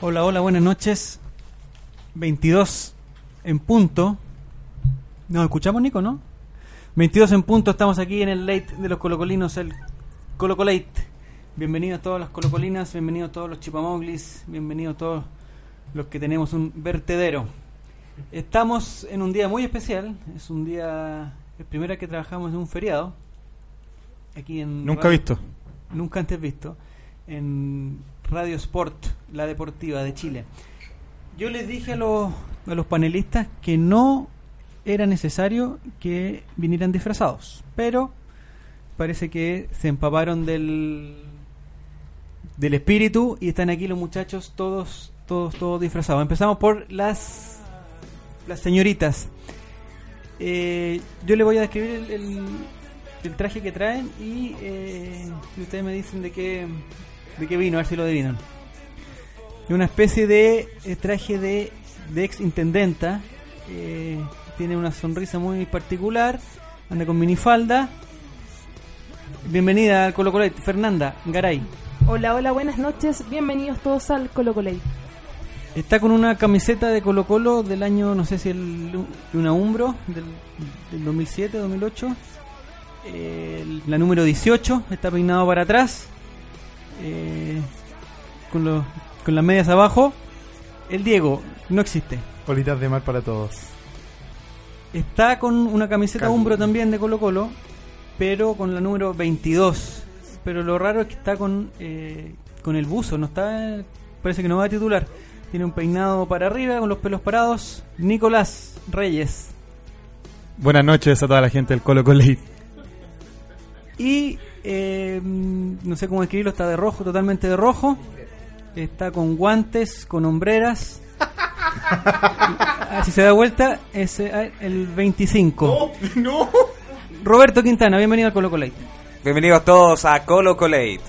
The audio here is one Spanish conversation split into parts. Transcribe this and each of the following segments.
Hola, hola, buenas noches. 22 en punto. ¿Nos escuchamos, Nico, no? 22 en punto, estamos aquí en el late de los colocolinos, el Colocolate. Bienvenidos todas las colocolinas, bienvenidos todos los chipamoglis, bienvenidos todos los que tenemos un vertedero. Estamos en un día muy especial, es un día, es primera vez que trabajamos en un feriado. Aquí en Nunca Radio- visto. nunca antes visto, en Radio Sport, la deportiva de Chile. Yo les dije a los, a los panelistas que no era necesario que vinieran disfrazados, pero parece que se empaparon del, del espíritu y están aquí los muchachos todos, todos, todos disfrazados. Empezamos por las, las señoritas. Eh, yo le voy a describir el, el- el traje que traen y, eh, y ustedes me dicen de qué, de qué vino, a ver si lo adivinan. Es una especie de eh, traje de, de ex intendenta. eh, tiene una sonrisa muy particular. Anda con minifalda. Bienvenida al Colo Colo. Fernanda Garay. Hola, hola, buenas noches. Bienvenidos todos al Colo Colate. Está con una camiseta de Colo Colo del año, no sé si el, una Umbro, del, del 2007, 2008. Eh, la número 18, está peinado para atrás. Eh, con, los- con las medias abajo. El Diego, no existe. Bolitas de mar para todos. Está con una camiseta Calma. Umbro también de Colo Colo, pero con la número 22. Pero lo raro es que está con, eh, con el buzo, no está, parece que no va a titular. Tiene un peinado para arriba, con los pelos parados. Nicolás Reyes. Buenas noches a toda la gente del Colo Colate. Y eh, no sé cómo escribirlo, está de rojo, totalmente de rojo. Está con guantes, con hombreras. Ah, si se da vuelta, es eh, el 25. no. Roberto Quintana, bienvenido al Colo Colo. Bienvenidos todos a Colo Colate.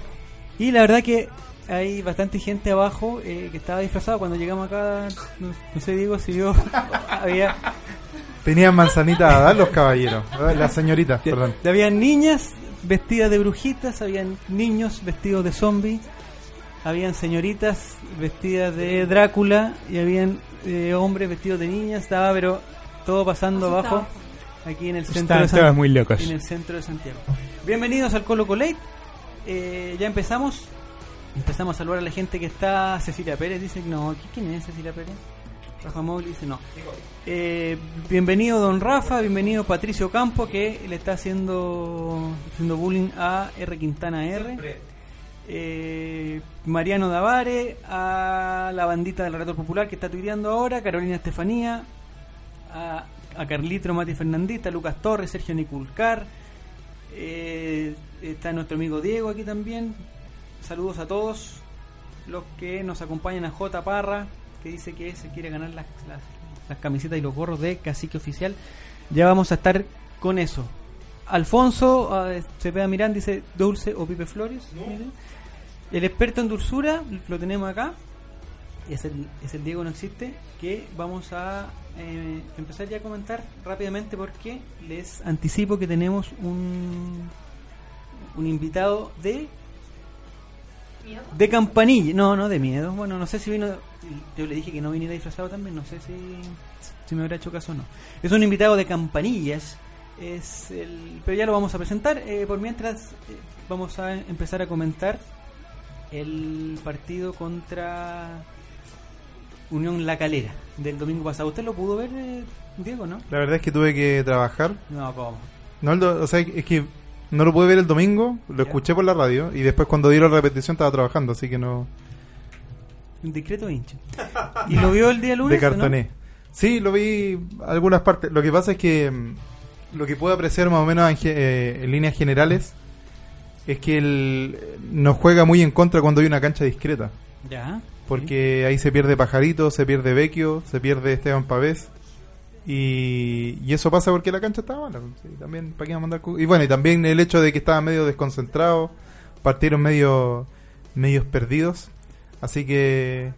Y la verdad que hay bastante gente abajo eh, que estaba disfrazada cuando llegamos acá. No, no sé, Diego, si vio. había, Tenían manzanita a dar los caballeros. Las señoritas, perdón. habían niñas vestidas de brujitas, habían niños vestidos de zombie, habían señoritas vestidas de Drácula y habían eh, hombres vestidos de niñas. Estaba, pero todo pasando abajo aquí en el centro de San- muy locos. en el centro de Santiago. Bienvenidos al Colo Colate. Eh, ya empezamos. Empezamos a saludar a la gente que está. Cecilia Pérez dice no. ¿qui- ¿Quién es Cecilia Pérez? Rafa dice no. Eh, bienvenido Don Rafa, bienvenido Patricio Campo que le está haciendo, haciendo bullying a R Quintana R. Eh, Mariano Davare, a la bandita del Relator Popular que está tuiteando ahora, Carolina Estefanía, a, a Carlitro Mati Fernandita, Lucas Torres, Sergio Niculcar, eh, está nuestro amigo Diego aquí también. Saludos a todos los que nos acompañan a J Parra, que dice que se quiere ganar las, las, las camisetas y los gorros de Cacique Oficial. Ya vamos a estar con eso. Alfonso eh, Cepeda Mirán dice Dulce o Pipe Flores. El experto en dulzura lo tenemos acá. Es el, es el Diego No Existe. Que vamos a eh, empezar ya a comentar rápidamente porque les anticipo que tenemos un, un invitado de de campanilla. No, no de miedo. Bueno, no sé si vino. Yo le dije que no viniera disfrazado también. No sé si, si me habrá hecho caso o no. Es un invitado de campanillas. Es el, pero ya lo vamos a presentar. Eh, por mientras, eh, vamos a empezar a comentar el partido contra Unión La Calera del domingo pasado. ¿Usted lo pudo ver, eh, Diego, no? La verdad es que tuve que trabajar. No, ¿cómo? No, el do- o sea, es que no lo pude ver el domingo, lo Ya. escuché por la radio y después cuando dieron la repetición estaba trabajando, así que no... Un discreto hincha. ¿Y lo vio el día lunes? de no? cartoné. Sí, lo vi algunas partes. Lo que pasa es que mm, lo que puedo apreciar más o menos en, eh, en líneas generales es que él nos juega muy en contra cuando hay una cancha discreta. Ya. Porque ahí se pierde Pajarito, se pierde Vecchio, se pierde Esteban Pavés. Y, y eso pasa porque la cancha estaba mala. Sí, también, ¿para qué a mandar Y bueno, y también el hecho de que estaba medio desconcentrado, partieron medio medios perdidos. Así que.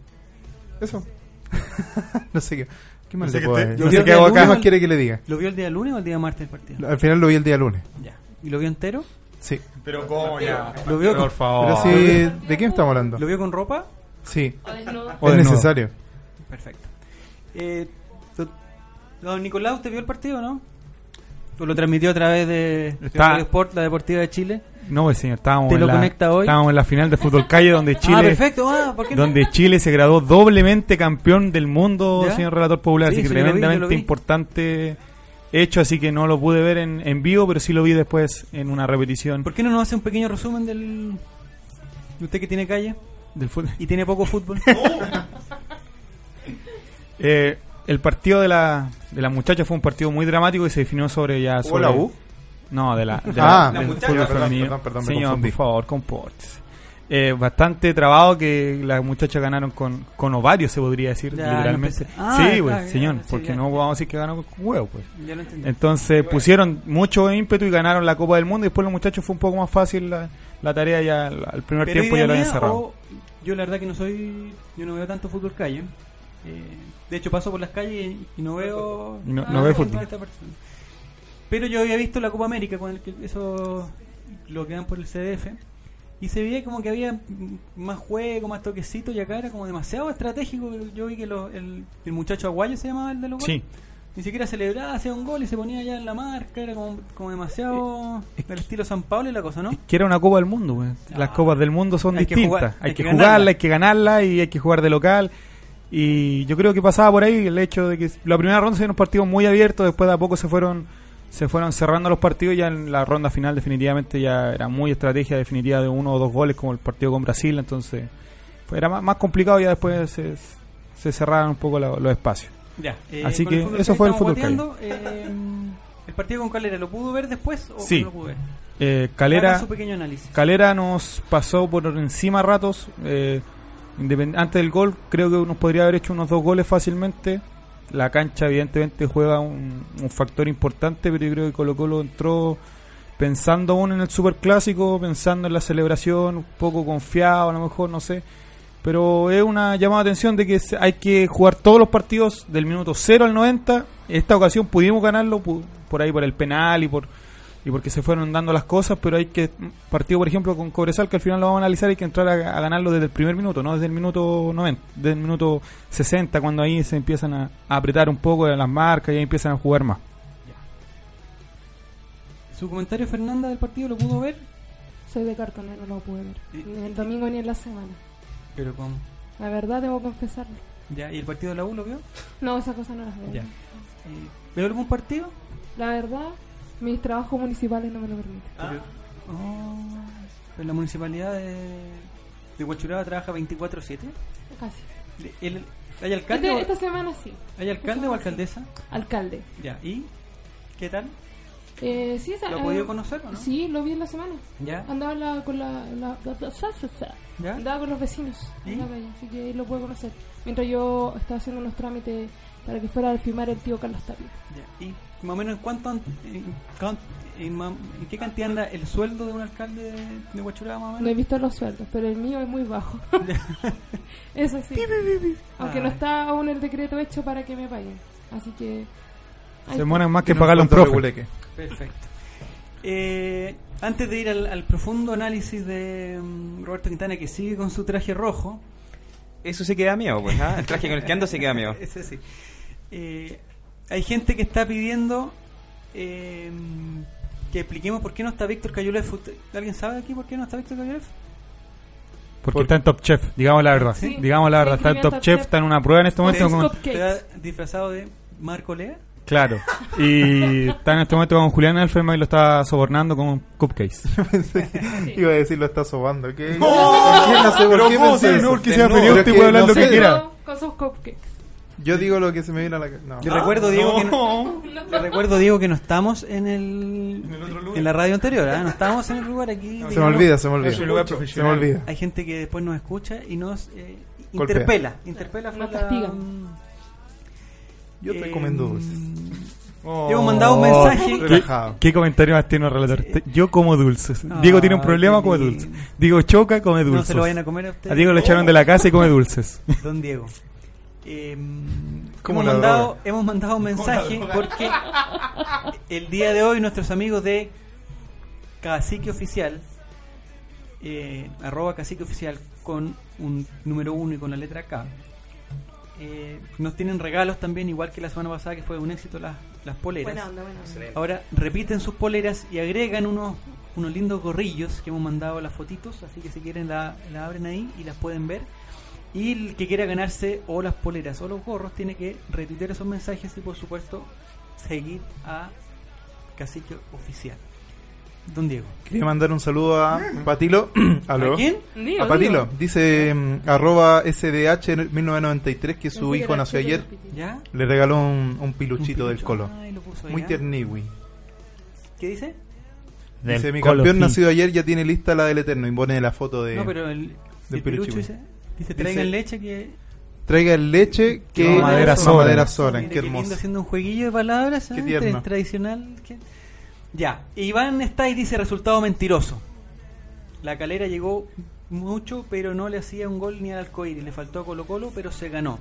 Eso. no sé qué. ¿Qué más No sé le puedo decir? yo No creo sé que qué hago acá, más quiere que le diga. ¿Lo vio el día lunes o el día martes el partido? Al final lo vi el día lunes. Ya. ¿Y lo vio entero? Sí. Pero cómo ya. ¿Lo vio, Por favor. Pero sí, ¿de quién estamos hablando? ¿Lo vio con ropa? Sí, O es necesario. Perfecto. Eh, do- don Nicolás, ¿usted vio el partido o no? ¿O lo transmitió a través de, Está- Radio Sport, la Deportiva de Chile? No, pues, señor, estábamos, ¿Te en lo la, conecta hoy? estábamos en la final de Fútbol Calle donde ah, Chile perfecto. Ah, ¿por qué no? donde Chile se graduó doblemente campeón del mundo, ¿Ya? señor relator popular, Sí, así que sí, yo lo vi, yo lo tremendamente vi. importante hecho, así que no lo pude ver en, en vivo, pero sí lo vi después en una repetición ¿Por qué no nos hace un pequeño resumen del... de usted que tiene calle del fútbol. y tiene poco fútbol? Eh, el partido de la, de la muchacha fue un partido muy dramático y se definió sobre ya sobre... ¿Hola, U? No, de la, de Ah, la- del muchacha, fútbol perdón, femenino. perdón, Señor, por favor, compórtese. Eh, bastante trabado que las muchachas ganaron con, con ovarios, se podría decir, Ya, literalmente. no. Ah, sí, pues, claro, señor, porque no vamos a decir que ganó con huevo, pues. ya lo entendí. Entonces pusieron mucho ímpetu y ganaron la Copa del Mundo y después los muchachos fue un poco más fácil la, la tarea ya al primer Pero tiempo ya lo habían cerrado. yo la verdad que no soy... Yo no veo tanto fútbol calle. Eh, de hecho paso por las calles y, no veo... No- ah, no ve fútbol. esta persona. Pero yo había visto la Copa América con el que eso lo que dan por el CDF y se veía como que había más juego, más toquecito y acá era como demasiado estratégico. Yo vi que lo- el, el muchacho Aguayo se llamaba el de los. Sí, Ni siquiera celebraba, hacía un gol y se ponía ya en la marca, era como, como demasiado del estilo San Pablo y la cosa, ¿no? que era una Copa del Mundo. pues. Las Ah. Copas del Mundo son Hay que distintas. jugar- hay, hay que, que jugarla, ganarla. hay que ganarla y hay que jugar de local. Y yo creo que pasaba por ahí el hecho de que la primera ronda se dieron partidos muy abiertos, después de a poco se fueron se fueron cerrando los partidos ya en la ronda final definitivamente ya era muy estrategia definitiva de uno o dos goles como el partido con Brasil, entonces fue- era más, más complicado y ya después se, se cerraron un poco la- los espacios. Ya. eh, Así que eso fue el fútbol eh, ¿El partido con Calera lo pudo ver después o Sí. no lo pudo ver? Eh, Calera, su pequeño análisis. Calera nos pasó por encima a ratos. Eh, antes del gol, creo que nos podría haber hecho unos dos goles fácilmente. La cancha, evidentemente, juega un, factor importante, pero yo creo que Colo Colo entró pensando aún en el superclásico, pensando en la celebración, un poco confiado, a lo mejor, no sé. Pero es una llamada de atención de que hay que jugar todos los partidos del minuto 0 al 90. Esta ocasión pudimos ganarlo por ahí por el penal y por y porque se fueron dando las cosas, pero hay que partido por ejemplo con Cobresal que al final lo vamos a analizar hay que entrar a, a ganarlo desde el primer minuto, no desde el minuto 90, desde el minuto 60 cuando ahí se empiezan a, a apretar un poco las marcas y ahí empiezan a jugar más. ¿Su comentario, Fernanda, del partido lo pudo ver? Soy de cartonero, no lo pude ver. Ni el domingo ni en la semana. Pero ¿cómo? La verdad, debo confesarlo. Ya, ¿y el partido de la U lo vio? No, esas cosas no las veo. Ya. Eh, ¿Veo algún partido? La verdad, mis trabajos municipales no me lo permiten. Pero, oh, pero la municipalidad de, de Huachuraba trabaja 24-7. Casi. ¿El- ¿Hay alcalde, Este- o, esta semana sí. ¿Hay alcalde o alcaldesa? Alcalde. Ya, ¿y qué tal? Eh, sí, esa- ¿Lo eh, podido conocer o no? Sí, lo vi en la semana. ¿Ya? Andaba la- con la, la- la-. ¿Ya? Andaba con los vecinos ¿Y? en la calle, así que lo puedo conocer. Mientras yo estaba haciendo unos trámites para que fuera a firmar el tío Carlos Tapia. Ya, ¿Y más o menos en cuánto, en, cuán- en qué cantidad anda el sueldo de un alcalde de, Huachuraba más o No he menos? visto los sueldos, pero el mío es muy bajo. Eso sí. Aunque no Ay. está aún el decreto hecho para que me paguen. Así que. Se demoran más que pagarle a un profe. reguleque. Perfecto. Eh, antes de ir al, al profundo análisis de mm, Roberto Quintana, que sigue con su traje rojo, Eso sí queda miedo, pues, ¿ah? el traje con el que ando sí queda miedo. ese sí, eh, hay gente que está pidiendo eh, que expliquemos por qué no está Víctor Cayulev. ¿Usted- ¿Alguien sabe aquí por qué no está Víctor Cayulev? Porque Por- está en Top Chef, digamos la verdad. Sí. Digamos la verdad, está en Top Chef, Chef. está en una prueba en este momento. Con-. ¿Está disfrazado de Marco Lea? claro. Y está en este momento con Julián Elferman y lo está sobornando con cupcakes. Iba a decir lo está sobando. ¿qué? ¿Por qué? No sé por qué pensé eso. porque sea No, feliz, pero usted que puede hablar no lo que sé. quiera. Con sus cupcakes. Yo digo lo que se me viene a la cabeza. No. Le recuerdo, Diego, que no, le recuerdo, Diego, que no estamos en el, en la radio anterior, ¿ah? no estamos en el lugar aquí. Se me olvida, se me olvida. Es un lugar Se me olvida. Hay gente que después nos escucha y nos eh, interpela. Interpela Nos castigan. Yo te Eh, recomiendo dulces. Hemos mandado un mensaje. ¿Qué, comentario más tiene el relator? Yo como dulces. Ah, Diego tiene un problema, qué come dulces. Diego choca, come No dulces. se lo vayan a comer a usted. A Diego lo echaron de la casa y come dulces. Don Diego. Eh, Como hemos, mandado, hemos mandado un mensaje porque el día de hoy nuestros amigos de Cacique Oficial, eh, arroba Cacique Oficial con un número uno y con la letra K, eh, nos tienen regalos también, igual que la semana pasada que fue un éxito las, las poleras. Buena onda, buena onda. Ahora repiten sus poleras y agregan unos, unos lindos gorrillos que hemos mandado las fotitos, así que si quieren la, la abren ahí y las pueden ver. Y el que quiera ganarse o las poleras o los gorros tiene que retuitear esos mensajes y por supuesto seguir a Cacique Oficial. Don Diego. Quería mandar un saludo a Patilo. ¿Aló? ¿A quién? Digo, A Patilo. digo. Dice mm, arroba SDH1993 que su hijo nació ayer. Le regaló un, un Un piluchito del colo. Ay, Muy ¿ah? tierniwi. ¿Qué dice? Dice, Del mi Colo campeón nacido ayer ya tiene lista la del Eterno y pone la foto de... No, pero el, del el pilucho dice, dice traigan leche que... Traiga el leche que Mamadera sobra. sobra. Mira Qué lindo hermoso. haciendo un jueguillo de palabras Qué ¿eh? tierno. Tra- tradicional que- ya Iván está y dice resultado mentiroso la calera llegó mucho pero no le hacía un gol ni al Alcoiri le faltó a Colo Colo pero se ganó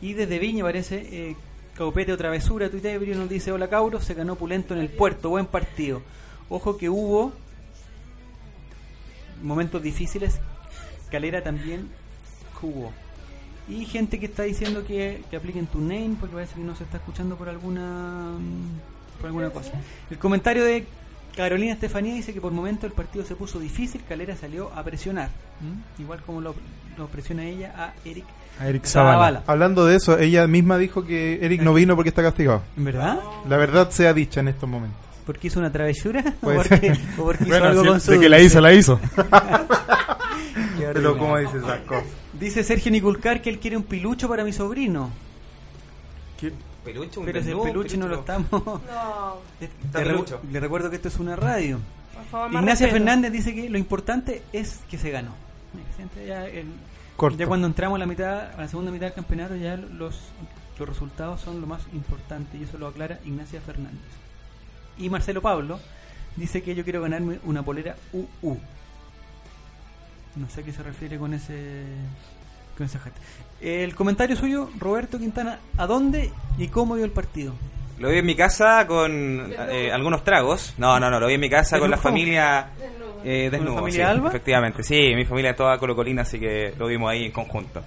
y desde Viña parece eh, Caupete o Travesura Tuitebrio nos dice hola Cauro se ganó Pulento en el puerto buen partido ojo que hubo momentos difíciles Calera también jugó y gente que está diciendo que, que apliquen tu name porque parece que no se está escuchando por alguna mm, por alguna cosa. El comentario de Carolina Estefanía dice que por momento el partido se puso difícil, Calera salió a presionar, ¿m? igual como lo, lo presiona ella a Eric A Eric Zavala. Hablando de eso, ella misma dijo que Eric no vino porque está castigado. ¿En verdad? La verdad sea dicha en estos momentos. ¿Porque hizo una travesura? ¿O Puede porque, o porque hizo Bueno, algo sí, con su de que la hizo, la hizo. Qué Pero. ¿cómo dice esas cosas? Dice Sergio Niculcar que él quiere un pilucho para mi sobrino. Peluche, un Pero ese peluche no lo estamos... No, Está Le, pelucho. le recuerdo que esto es una radio. por favor, más Ignacia. Fernández dice que lo importante es que se ganó. Mira, siente Ya, el- Corto. ya cuando entramos a la mitad, a la segunda mitad del campeonato, ya los, los resultados son lo más importante y eso lo aclara Ignacia Fernández. Y Marcelo Pablo dice que yo quiero ganarme una polera UU. No sé a qué se refiere con ese con esa gente. El comentario suyo, Roberto Quintana, ¿a dónde y cómo vio el partido? Lo vi en mi casa con eh, algunos tragos. No, no, no, lo vi en mi casa con la familia eh, ¿Con la desnudo. familia sí, Alba? Efectivamente, sí, mi familia toda colocolina, así que lo vimos ahí en conjunto.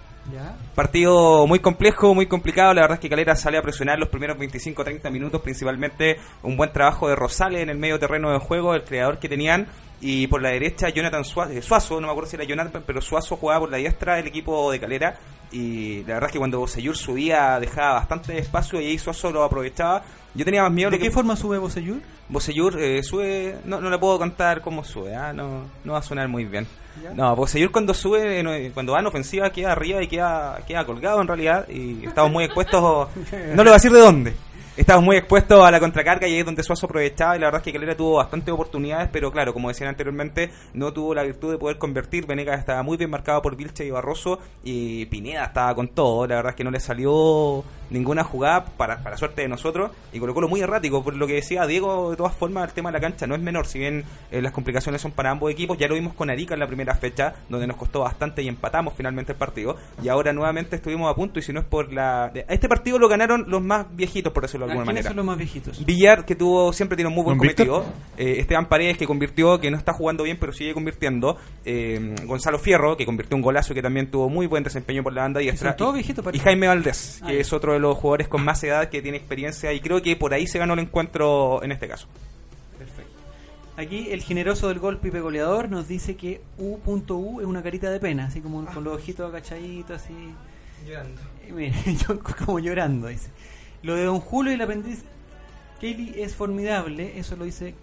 Partido muy complejo, muy complicado. La verdad es que Calera sale a presionar los primeros 25-30 minutos, principalmente un buen trabajo de Rosales en el medio terreno de juego, el creador que tenían. Y por la derecha, Jonathan Suazo, eh, Suazo, no me acuerdo si era Jonathan, pero Suazo jugaba por la diestra del equipo de Calera. Y la verdad es que cuando Bosellur subía, dejaba bastante espacio y ahí Suazo lo aprovechaba. Yo tenía más miedo ¿De de que qué forma sube Bosellur? Bosellur eh, sube, no, no le puedo contar cómo sube, ah, no, no va a sonar muy bien. ¿Ya? No, Bosellur cuando sube, no, cuando va en ofensiva queda arriba y queda, queda colgado en realidad y estamos muy expuestos, no le voy a decir de dónde. Estamos muy expuestos a la contracarga y es donde Suazo aprovechaba y la verdad es que Calera tuvo bastantes oportunidades, pero claro, como decían anteriormente, no tuvo la virtud de poder convertir. Venegas estaba muy bien marcado por Vilche y Barroso y Pineda estaba con todo. La verdad es que no le salió ninguna jugada para, para suerte de nosotros y Colo Colo muy errático. Por lo que decía Diego, de todas formas, el tema de la cancha no es menor. Si bien eh, las complicaciones son para ambos equipos, ya lo vimos con Arica en la primera fecha, donde nos costó bastante y empatamos finalmente el partido. Y ahora nuevamente estuvimos a punto y si no es por la... Este partido lo ganaron los más viejitos, por decirlo de alguna ¿A quiénes manera. son los más viejitos? Villar, que tuvo siempre tiene un muy buen cometido. Eh, Esteban Paredes, que convirtió, que no está jugando bien, pero sigue convirtiendo. Eh, Gonzalo Fierro, que convirtió un golazo y que también tuvo muy buen desempeño por la banda diestra. son todos Y-. Jaime Valdés, Ah, que es otro de los jugadores con más edad que tiene experiencia y creo que por ahí se ganó el encuentro en este caso. Aquí el generoso del gol Pipe Goleador nos dice que U.U es una carita de pena, así como con los ojitos agachaditos, así. Llorando. Y mire, yo como llorando, dice. Lo de Don Julio y el aprendiz Kelly es formidable, eso lo dice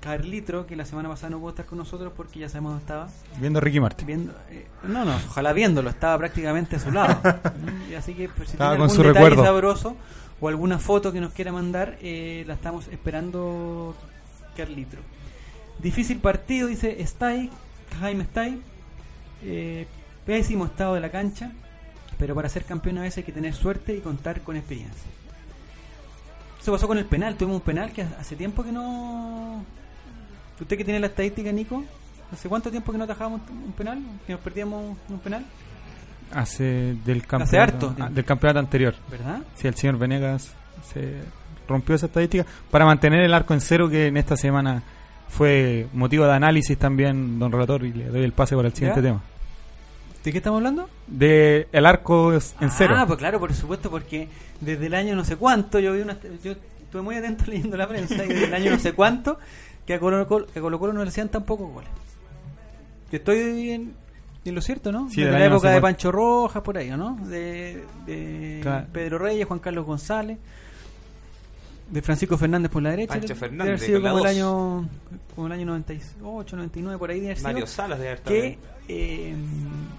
Carlitro, que la semana pasada no pudo estar con nosotros porque ya sabemos dónde estaba. Viendo a Ricky Martin. Viendo, eh, no, no, ojalá viéndolo, estaba prácticamente a su lado. Y así que pues, si Estaba tiene con algún detalle recuerdo. sabroso o alguna foto que nos quiera mandar, eh, la estamos esperando, Carlitro. Difícil partido, dice Stay, Jaime Stay. Eh, pésimo estado de la cancha, pero para ser campeón a veces hay que tener suerte y contar con experiencia. Eso pasó con el penal, tuvimos un penal que hace tiempo que no... ¿Usted que tiene la estadística, Nico? ¿Hace cuánto tiempo que no atajábamos un penal? ¿Que nos perdíamos un penal? Hace del campeonato, harto ah, del campeonato anterior. ¿Verdad? Si el señor Venegas se rompió esa estadística para mantener el arco en cero que en esta semana fue motivo de análisis también, don relator, y le doy el pase para el siguiente ¿Ya? tema. ¿De qué estamos hablando? De el arco en cero. Ah, pues claro, por supuesto, porque desde el año no sé cuánto, yo vi una, yo estuve muy atento leyendo la prensa y desde el año no sé cuánto que a Colo Colo, que a Colo, Colo no le hacían tan pocos goles. Que estoy en, en lo cierto, ¿no? Sí, desde del la no época sé de. Pancho Rojas, por ahí, ¿no? De, de Claro. Pedro Reyes, Juan Carlos González, de Francisco Fernández por la derecha. Pancho debe Fernández, haber sido como el año como el año 98, 99 por ahí de haber sido Mario Salas de haber estado que ahí. Eh,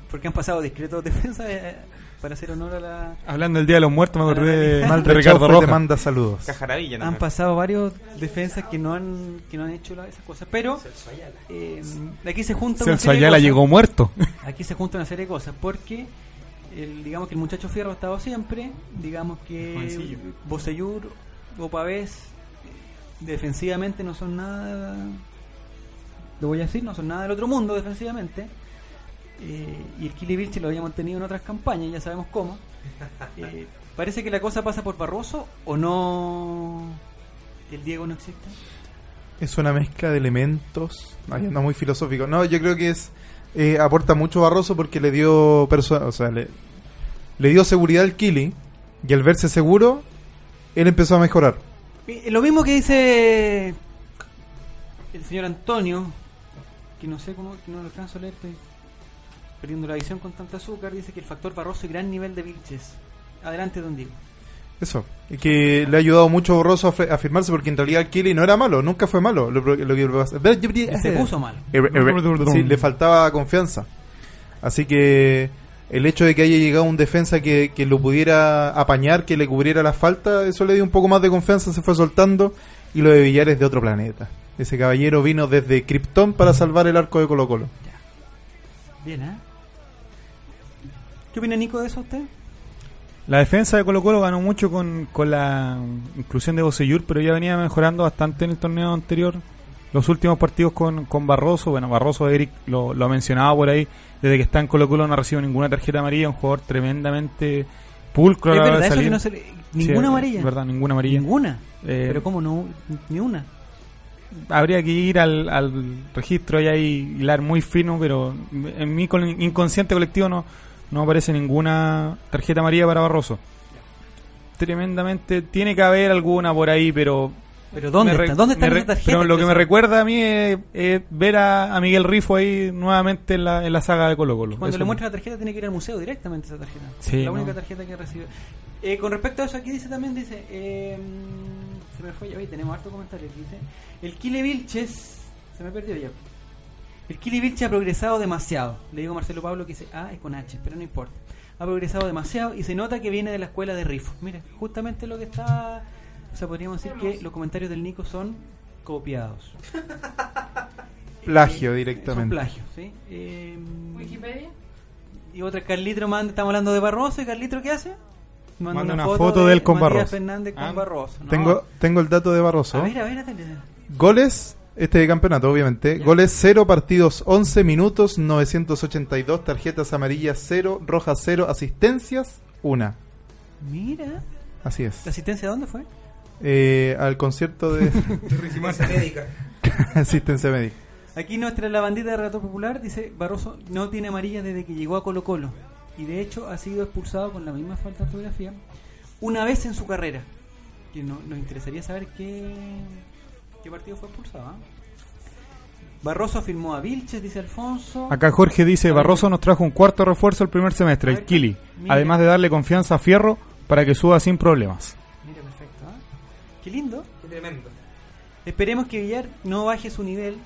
porque han pasado discretos defensas eh, para hacer honor a la Hablando del Día de los Muertos, me acordé de, Mal de Ricardo te Rojas. manda saludos. Cajaravilla, han nomás. pasado varios defensas que no han que no han hecho la- esas cosas pero eh, aquí se junta una Celso serie de Ayala cosas. llegó muerto. aquí se junta una serie de cosas porque el, digamos que el muchacho Fierro ha estado siempre digamos que. Bocellur o Pavés defensivamente no son nada lo voy a decir no son nada del otro mundo defensivamente Eh, y el Kili Vilche lo habíamos tenido en otras campañas ya sabemos cómo Eh, parece que la cosa pasa por Barroso o no el Diego no existe Es una mezcla de elementos. Ay, anda muy filosófico. No, yo creo que es eh, aporta mucho Barroso porque le dio perso- o sea, le, le dio seguridad al Kili y al verse seguro, él empezó a mejorar. Eh, Lo mismo que dice el señor Antonio, que no sé cómo, que no lo alcanzo a leer, estoy perdiendo la visión con tanta azúcar, dice que el factor Barroso y gran nivel de Vilches. Adelante, don Diego. Eso. Y que le ha ayudado mucho a Barroso a, afirmarse porque en realidad el Kili no era malo, nunca fue malo. Lo, lo que Se puso mal. Sí, le faltaba confianza. Así que el hecho de que haya llegado un defensa que, que lo pudiera apañar, que le cubriera la falta, eso le dio un poco más de confianza, se fue soltando. Y lo de Villar es de otro planeta. Ese caballero vino desde Krypton para salvar el arco de Colo Colo. Bien, ¿eh? ¿Qué opina Nico de eso usted? La defensa de Colo Colo ganó mucho con, con la inclusión de Bocellur, pero ya venía mejorando bastante en el torneo anterior. Los últimos partidos con, con Barroso, bueno, Barroso Eric lo, lo ha mencionado por ahí, desde que está en Colo Colo no recibe ninguna tarjeta amarilla, un jugador tremendamente pulcro. a es la hora verdad, de eso que salir. no se le- Sí, Ninguna amarilla. verdad, ninguna amarilla. Ninguna. Eh, Pero ¿cómo no? Ni una. habría que ir al, al registro y ahí hilar muy fino, pero en mi inconsciente colectivo no, no aparece ninguna tarjeta amarilla para Barroso. Tremendamente, tiene que haber alguna por ahí, pero... Pero ¿dónde está? ¿Dónde está re- tarjeta? Pero lo que me recuerda a mí es, es ver a, a Miguel Rifo ahí nuevamente en la, en la saga de Colo Colo. Cuando Eso le me- muestra la tarjeta tiene que ir al museo directamente esa tarjeta. Sí, la no. única tarjeta que recibe. Eh, con respecto a eso, aquí dice también, dice, eh, se me fue ya, tenemos harto comentario. Dice, el Kile Vilches, se me perdió ya. El Kile Vilches ha progresado demasiado. Le digo a Marcelo Pablo que dice, ah, es con H, pero no importa. Ha progresado demasiado y se nota que viene de la escuela de Rifo. Mira, justamente lo que está... O sea, podríamos decir que los comentarios del Nico son copiados. Plagio Eh, directamente. Son plagios, ¿sí? Eh, Wikipedia. y otra, Carlitro manda, estamos hablando de Barroso, ¿y Carlitro qué hace? Manda una foto de él con Matías Barroso. Fernández con Ah. Barroso. No. Tengo, tengo el dato de Barroso. A ver, a ver, dale. Goles, este de campeonato, obviamente. Goles 0, partidos 11 minutos, 982, tarjetas amarillas 0, rojas 0, asistencias 1. Mira, Así ¿la es. asistencia dónde fue? Eh, al concierto de médica. asistencia médica. Aquí nuestra la bandita de Relator Popular dice, Barroso no tiene amarilla desde que llegó a Colo Colo. Y de hecho ha sido expulsado con la misma falta de ortografía una vez en su carrera. Que no, nos interesaría saber qué, qué partido fue expulsado. ¿ah? Barroso firmó a Vilches, dice Alfonso. Acá Jorge dice, Barroso nos trajo un cuarto refuerzo el primer semestre, el Kili, mira. además de darle confianza a Fierro para que suba sin problemas. Mira, perfecto. ¿ah? Qué lindo. Qué tremendo. Esperemos que Villar no baje su nivel.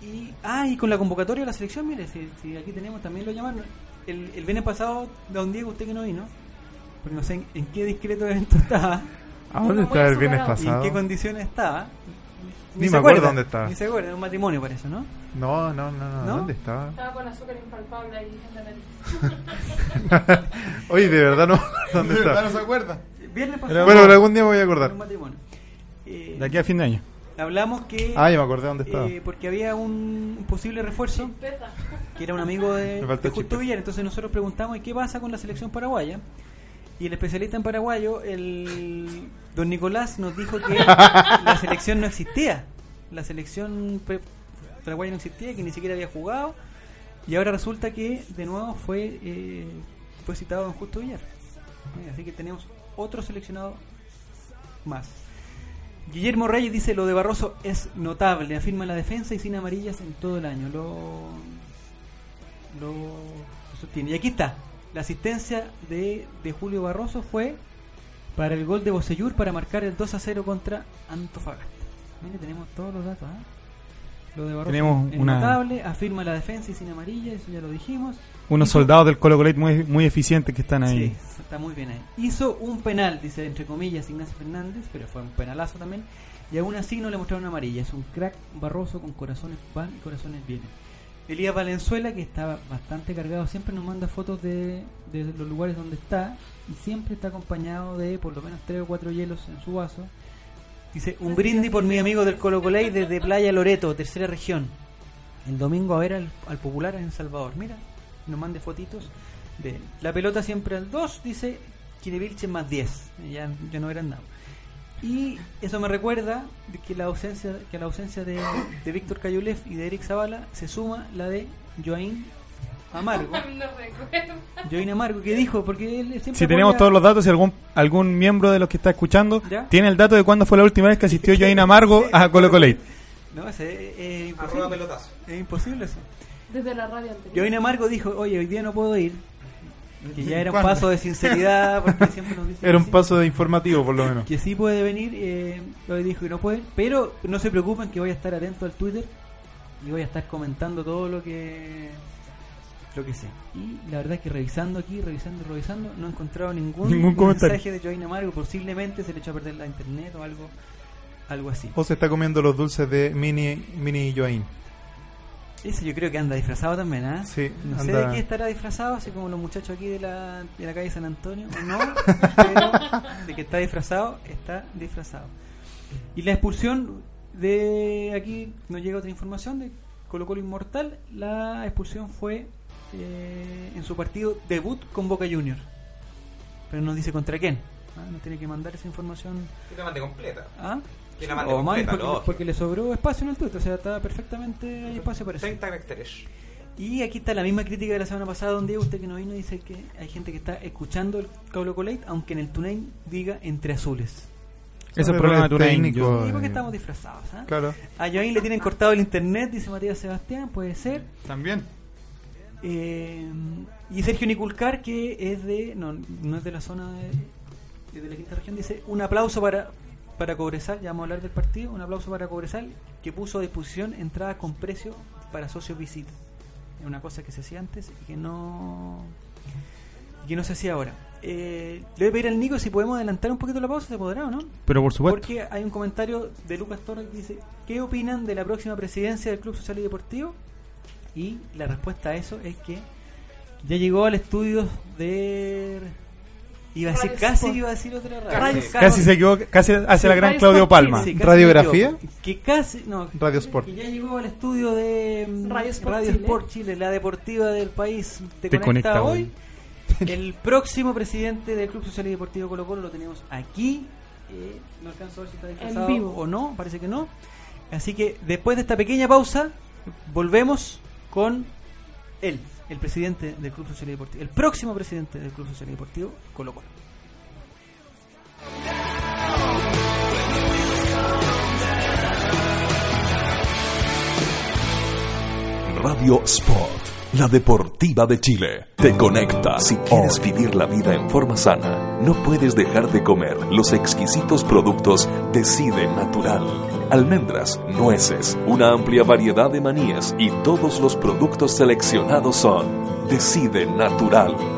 Y, ah, y con la convocatoria de la selección, mire, si, si aquí tenemos también lo llamaron. El, el viernes pasado, don Diego, usted que no vino, porque no sé en, en qué discreto evento estaba ¿A Yo dónde no a el viernes y en pasado? qué condiciones estaba. Ni se me acuerdo dónde estaba. Ni se acuerda, en un matrimonio para eso, ¿no? No, no, no, no, ¿No? ¿Dónde estaba? Estaba con azúcar impalpable ahí en la nariz. Oye, de verdad no. ¿Dónde está? se acuerda. Viernes pasado. Bueno, pero algún día me voy a en acordar. un matrimonio. Eh, De aquí a fin de año. hablamos que. Ah, ya me acordé dónde estaba. eh, porque había un, un posible refuerzo que era un amigo de, de Justo. Villar. Entonces nosotros preguntamos, ¿y qué pasa con la selección paraguaya? Y el especialista en paraguayo, el don Nicolás, nos dijo que la selección no existía. La selección paraguaya no existía, que ni siquiera había jugado. Y ahora resulta que de nuevo fue, eh, fue citado don Justo Villar. Eh, Así que tenemos otro seleccionado más. Guillermo Reyes dice lo de Barroso es notable, afirma la defensa y sin amarillas en todo el año. Lo, lo sostiene. Y aquí está, la asistencia de, de Julio Barroso fue para el gol de Bocellur para marcar el 2 a 0 contra Antofagasta. Mire, tenemos todos los datos. ¿ah? Lo de Barroso Tenemos es una- notable, afirma la defensa y sin amarilla, eso ya lo dijimos. Unos Hizo- soldados del Colo Colo muy, muy eficientes que están ahí. Sí, está muy bien ahí. Hizo un penal, dice entre comillas Ignacio Fernández, pero fue un penalazo también. Y aún así no le mostraron amarilla. Es un crack barroso con corazones van y corazones vienen. Elías Valenzuela, que estaba bastante cargado, siempre nos manda fotos de, de los lugares donde está y siempre está acompañado de por lo menos tres o cuatro hielos en su vaso. Dice, un brindis por mi amigo del Colo Coley desde Playa Loreto, tercera región. El domingo a ver al, al popular en El Salvador. Mira, nos mande fotitos de él. La pelota siempre al 2, dice Vilche más 10. Ya, ya no eran nada. Y eso me recuerda de que la ausencia que a la ausencia de, de Víctor Cayulef y de Eric Zavala se suma la de Joaín Amargo. No recuerdo. Joaín Amargo, que dijo, porque él siempre Si tenemos todos los datos, si algún algún miembro de los que está escuchando ¿Ya? tiene el dato de cuándo fue la última vez que asistió Joaín Amargo a Colo Colo. No, ese es, es Arroba imposible. pelotazo. Es imposible eso. Desde la radio anterior. Joaín Amargo dijo, oye, hoy día no puedo ir. Que ya era un ¿Cuándo? paso de sinceridad, porque siempre nos dice Era que un sí. paso de informativo, por lo menos. que sí puede venir, eh, hoy dijo que no puede, pero no se preocupen que voy a estar atento al Twitter y voy a estar comentando todo lo que lo que sé. Y la verdad es que revisando aquí, revisando revisando, no he encontrado ningún, Ningún comentario. mensaje de Joaquín Amargo, posiblemente se le echó a perder la internet o algo algo así. O se está comiendo los dulces de Mini, Mini Joaín. Ese yo creo que anda disfrazado también, ¿ah? Sí, No sé anda- de qué estará disfrazado, así como los muchachos aquí de la, de la calle San Antonio, o no, pero de que está disfrazado, está disfrazado. Y la expulsión de aquí, nos llega otra información de Colo Colo Inmortal, la expulsión fue eh, en su partido debut con Boca Junior. Pero no dice contra quién. ¿ah? No tiene que mandar esa información. Que la mande completa. ¿ah? O más completa, porque, porque le sobró espacio en el Twitter, o sea, está perfectamente hay espacio para eso. 30 caracteres. Y aquí está la misma crítica de la semana pasada, donde usted que no vino dice que hay gente que está escuchando el Caulo Colate, aunque en el TuneIn diga entre azules. Ese es el problema de errores Tunein. técnicos. ¿Y por qué eh, estamos disfrazados? ah? Claro. A Joaín le tienen cortado el internet, dice Matías Sebastián, puede ser. También. Eh, y Sergio Niculcar, que es de. No, no es de la zona de, de la quinta región, dice: Un aplauso para, para Cobresal, ya vamos a hablar del partido. Un aplauso para Cobresal, que puso a disposición entradas con precio para socios visita. Es una cosa que se hacía antes y que no. que no se hacía ahora. Eh, le voy a pedir al Nico si podemos adelantar un poquito la pausa, ¿se podrá o no? Pero por supuesto. Porque hay un comentario de Lucas Torres que dice, ¿qué opinan de la próxima presidencia del Club Social y Deportivo? Y la respuesta a eso es que ya llegó al estudio de... Iba a decir, Radio casi Sport. iba a decir otra radio. Casi. Casi se equivoca, casi hace la gran Radio Claudio Sport Palma. ¿Radiografía? Que casi, no, Radio Sport. que ya llegó al estudio de mm, Radio Sport Radio Chile. Sport Chile, la deportiva del país. Te, Te conecta, conecta hoy. hoy. El próximo presidente del Club Social y Deportivo Colo Colo lo tenemos aquí. Eh, no alcanzo a ver si está disfrazado vivo. o no, parece que no. Así que después de esta pequeña pausa, volvemos con él, el presidente del Club Social y Deportivo, el próximo presidente del Club Social y Deportivo, Colo Colo. Radio Sport la deportiva de Chile. Te conecta. Si quieres vivir la vida en forma sana, no puedes dejar de comer los exquisitos productos Decide Natural. Almendras, nueces, una amplia variedad de manías y todos los productos seleccionados son Decide Natural.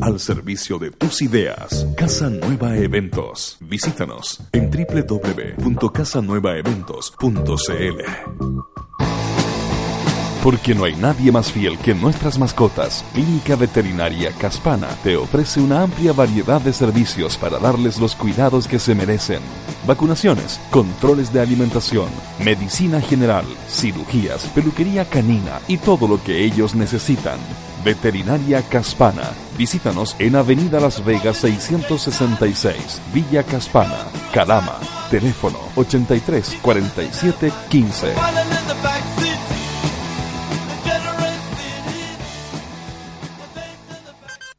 al servicio de tus ideas. Casa Nueva Eventos. Visítanos en www.casanuevaeventos.cl. Porque no hay nadie más fiel que nuestras mascotas. Clínica Veterinaria Caspana te ofrece una amplia variedad de servicios para darles los cuidados que se merecen. Vacunaciones, controles de alimentación, medicina general, cirugías, peluquería canina y todo lo que ellos necesitan. Veterinaria Caspana. Visítanos en Avenida Las Vegas 666, Villa Caspana, Calama. Teléfono 83 47 15.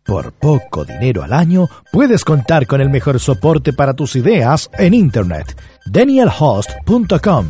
Por poco dinero al año, puedes contar con el mejor soporte para tus ideas en Internet. DanielHost.com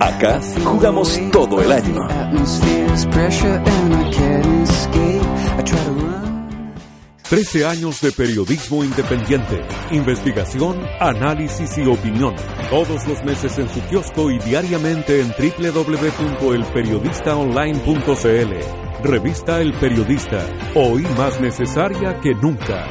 Acá jugamos todo el año. Trece años de periodismo independiente, investigación, análisis y opinión. Todos los meses en su kiosco y diariamente en www.elperiodistaonline.cl. Revista El Periodista, hoy más necesaria que nunca.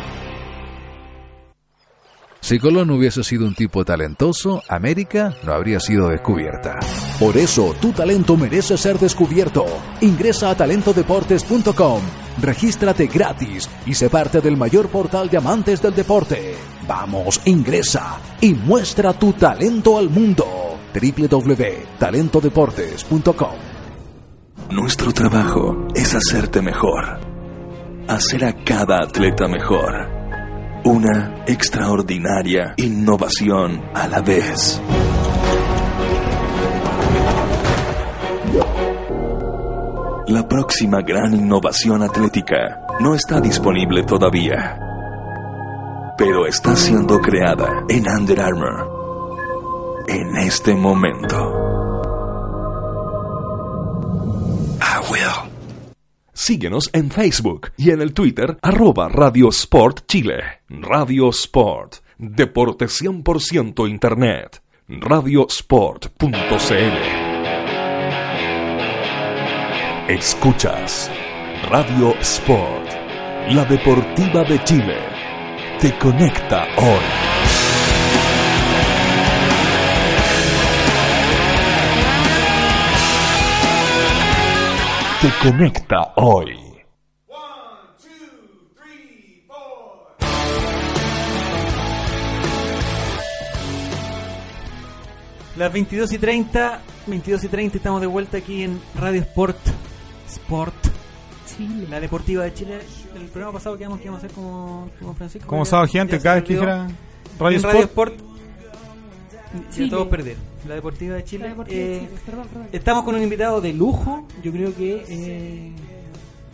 Si Colón hubiese sido un tipo talentoso, América no habría sido descubierta. Por eso, tu talento merece ser descubierto. Ingresa a talentodeportes.com, regístrate gratis y sé parte del mayor portal de amantes del deporte. Vamos, ingresa y muestra tu talento al mundo. www.talentodeportes.com Nuestro trabajo es hacerte mejor. hacer a cada atleta mejor. Una extraordinaria innovación a la vez. La próxima gran innovación atlética no está disponible todavía, pero está siendo creada en Under Armour en este momento. I will. Síguenos en Facebook y en el Twitter arroba Radio Sport Chile. Radio Sport, deporte 100% Internet. Radiosport.cl Escuchas Radio Sport, la deportiva de Chile. Te conecta hoy. Te conecta hoy. Las 22 y 30, 22 y 30 estamos de vuelta aquí en Radio Sport, Sport, Chile. la deportiva de Chile. El programa pasado quedamos que íbamos a hacer como, como Francisco. Como sábado gigante, cada vez que dijera Radio En Radio Sport. Chile. Ya todos perder. La deportiva de Chile. La deportiva de Eh, Chile, perdón, perdón. Estamos con un invitado de lujo. Yo creo que eh,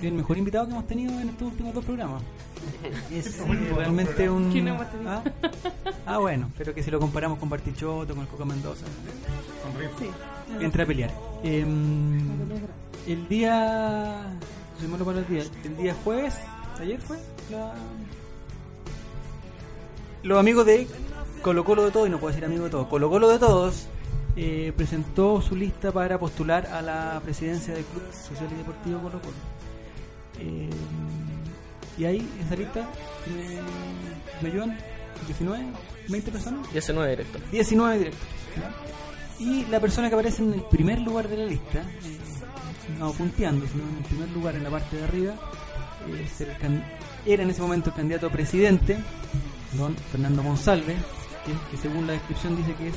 el mejor invitado que hemos tenido en estos últimos dos programas. Es eh, realmente un. ¿Quién hemos tenido? ¿Ah? Ah, bueno, pero que si lo comparamos con Bartichotto, con el Coca Mendoza, Sí. entra a pelear. Em, el día. Soy malo para el día. El día jueves, ayer fue. la- Los amigos de Colo Colo de Todos, y no puedo decir amigo de todos, Colo Colo de Todos, eh, presentó su lista para postular a la presidencia del Club Social y Deportivo Colo Colo. Eh, y ahí, en esa lista, eh, me ayudan 19, 20 personas. 19 directo. 19 directos. Y la persona que aparece en el primer lugar de la lista, eh, no punteando, sino en el primer lugar en la parte de arriba, es el can- era en ese momento el candidato a presidente, don Fernando Monsalve, que, según la descripción dice que es,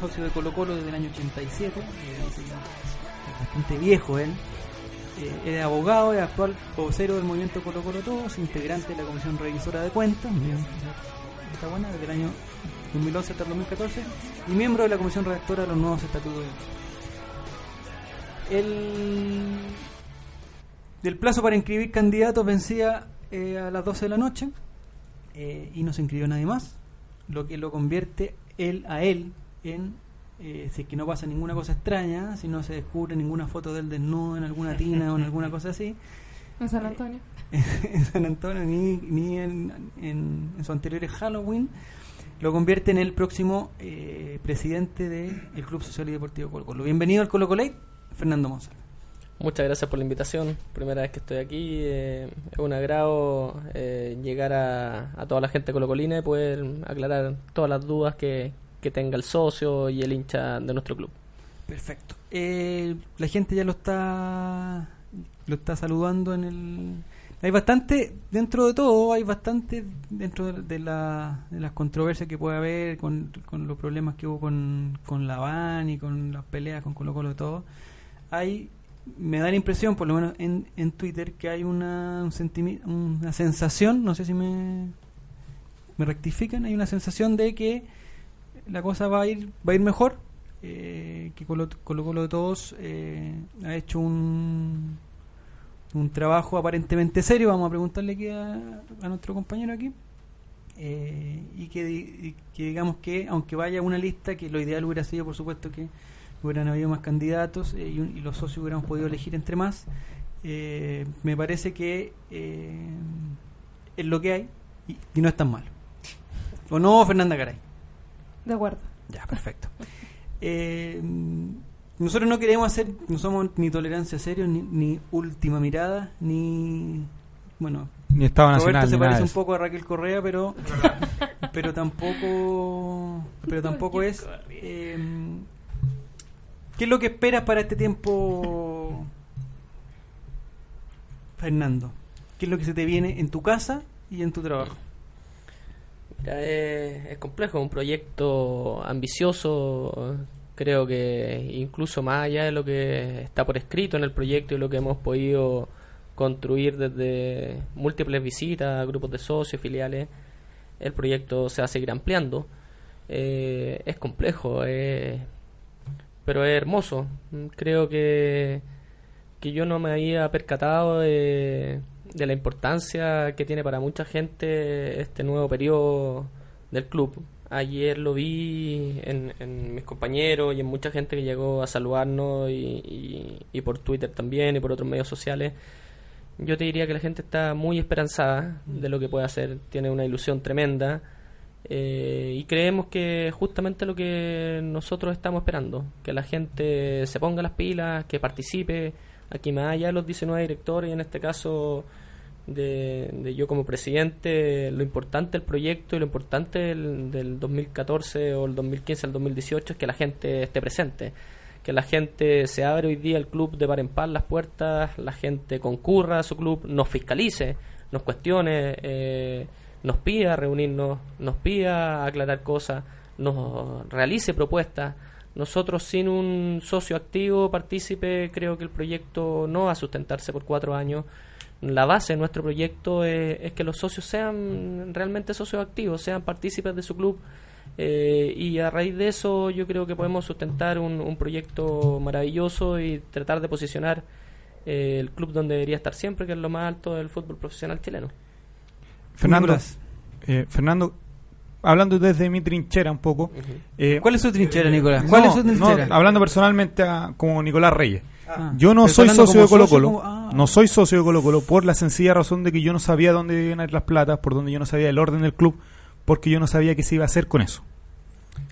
socio de Colo Colo desde el año 87, eh, bastante viejo él. Eh, es abogado, es actual vocero del movimiento Colo Colo Todos, integrante de la Comisión Revisora de Cuentas, está buena, desde el año 2011 hasta el 2014, y miembro de la Comisión Redactora de los nuevos estatutos de el, el plazo para inscribir candidatos vencía eh, a las 12 de la noche eh, y no se inscribió nadie más, lo que lo convierte él a él en, eh, si es que no pasa ninguna cosa extraña, si no se descubre ninguna foto del desnudo en alguna tina o en alguna cosa así, En San Antonio. en San Antonio ni, ni en, en, en su anterior Halloween, lo convierte en el próximo eh, presidente del Club Social y Deportivo Colo Colo. Bienvenido al Colo Colate, Fernando Monsalve. Muchas gracias por la invitación. Primera vez que estoy aquí. eh, es un agrado eh, llegar a, a toda la gente colocolina y poder aclarar todas las dudas que, que tenga el socio y el hincha de nuestro club. Perfecto. Eh, la gente ya lo está lo está saludando en el hay bastante dentro de todo hay bastante dentro de, la, de las controversias que puede haber con, con los problemas que hubo con, con la van y con las peleas con Colo Colo y todo hay me da la impresión por lo menos en, en Twitter que hay una un una sensación no sé si me me rectifican hay una sensación de que la cosa va a ir va a ir mejor eh, que Colo Colo, de todos eh, ha hecho un un trabajo aparentemente serio vamos a preguntarle aquí a, a nuestro compañero aquí eh, y, que, y que digamos que aunque vaya una lista que lo ideal hubiera sido por supuesto que hubieran habido más candidatos eh, y, un- y los socios hubiéramos podido elegir entre más eh, me parece que eh, es lo que hay y, y no es tan malo o no Fernanda Caray De acuerdo. ya, perfecto. Eh, nosotros no queremos hacer, no somos ni tolerancia cero, ni, ni última mirada, ni. Bueno, Ni Estado Roberto Nacional, se ni nada parece un poco a Raquel Correa, pero. pero tampoco. Pero tampoco es. eh, ¿Qué es lo que esperas para este tiempo, Fernando? ¿Qué es lo que se te viene en tu casa y en tu trabajo? Mira, es, es complejo, es un proyecto ambicioso. Creo que incluso más allá de lo que está por escrito en el proyecto y lo que hemos podido construir desde múltiples visitas, grupos de socios, filiales. El proyecto se va a seguir ampliando. Eh, es complejo, eh, pero es hermoso. Creo que, que yo no me había percatado de, de la importancia que tiene para mucha gente este nuevo periodo del club. Ayer lo vi en, en mis compañeros y en mucha gente que llegó a saludarnos y- y por Twitter también y por otros medios sociales. Yo te diría que la gente está muy esperanzada de lo que puede hacer, tiene una ilusión tremenda eh, y creemos que justamente lo que nosotros estamos esperando, que la gente se ponga las pilas, que participe, aquí más allá de los 19 directores y en este caso de, de yo como presidente, lo importante del proyecto y lo importante del, del 2014 o el 2015 al 2018 es que la gente esté presente que la gente se abre hoy día al club de par en par las puertas, la gente concurra a su club, nos fiscalice, nos cuestione, eh, nos pida reunirnos, nos pida aclarar cosas, nos realice propuestas. Nosotros sin un socio activo, partícipe, creo que el proyecto no va a sustentarse por cuatro años. La base de nuestro proyecto es, que los socios sean realmente socios activos, sean partícipes de su club, eh, y a raíz de eso yo creo que podemos sustentar un, un proyecto maravilloso y tratar de posicionar eh, el club donde debería estar siempre, que es lo más alto del fútbol profesional chileno. Fernando, eh, Fernando, hablando desde mi trinchera un poco. eh, ¿Cuál es su trinchera, Nicolás? ¿Cuál no, es su no, trinchera? hablando personalmente a- como Nicolás Reyes. Ah. Yo no Pero soy socio de Colo Colo. como- ah. No soy socio de Colo Colo por la sencilla razón de que yo no sabía dónde iban a ir las platas, por donde yo no sabía el orden del club, porque yo no sabía qué se iba a hacer con eso.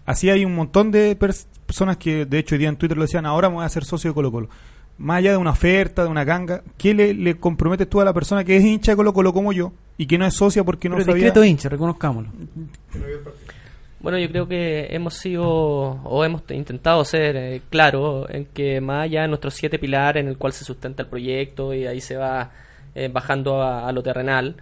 Así hay un montón de pers- personas que, de hecho, hoy día en Twitter lo decían, ahora me voy a hacer socio de Colo Colo. Más allá de una oferta, de una ganga, ¿qué le, le comprometes tú a la persona que es hincha de Colo Colo como yo y que no es socia porque no Pero sabía? discreto hincha, reconozcámoslo. Bueno, yo creo que hemos sido o hemos te- intentado ser eh, claros en que más allá de nuestros siete pilares en el cual se sustenta el proyecto y ahí se va eh, bajando a, a lo terrenal,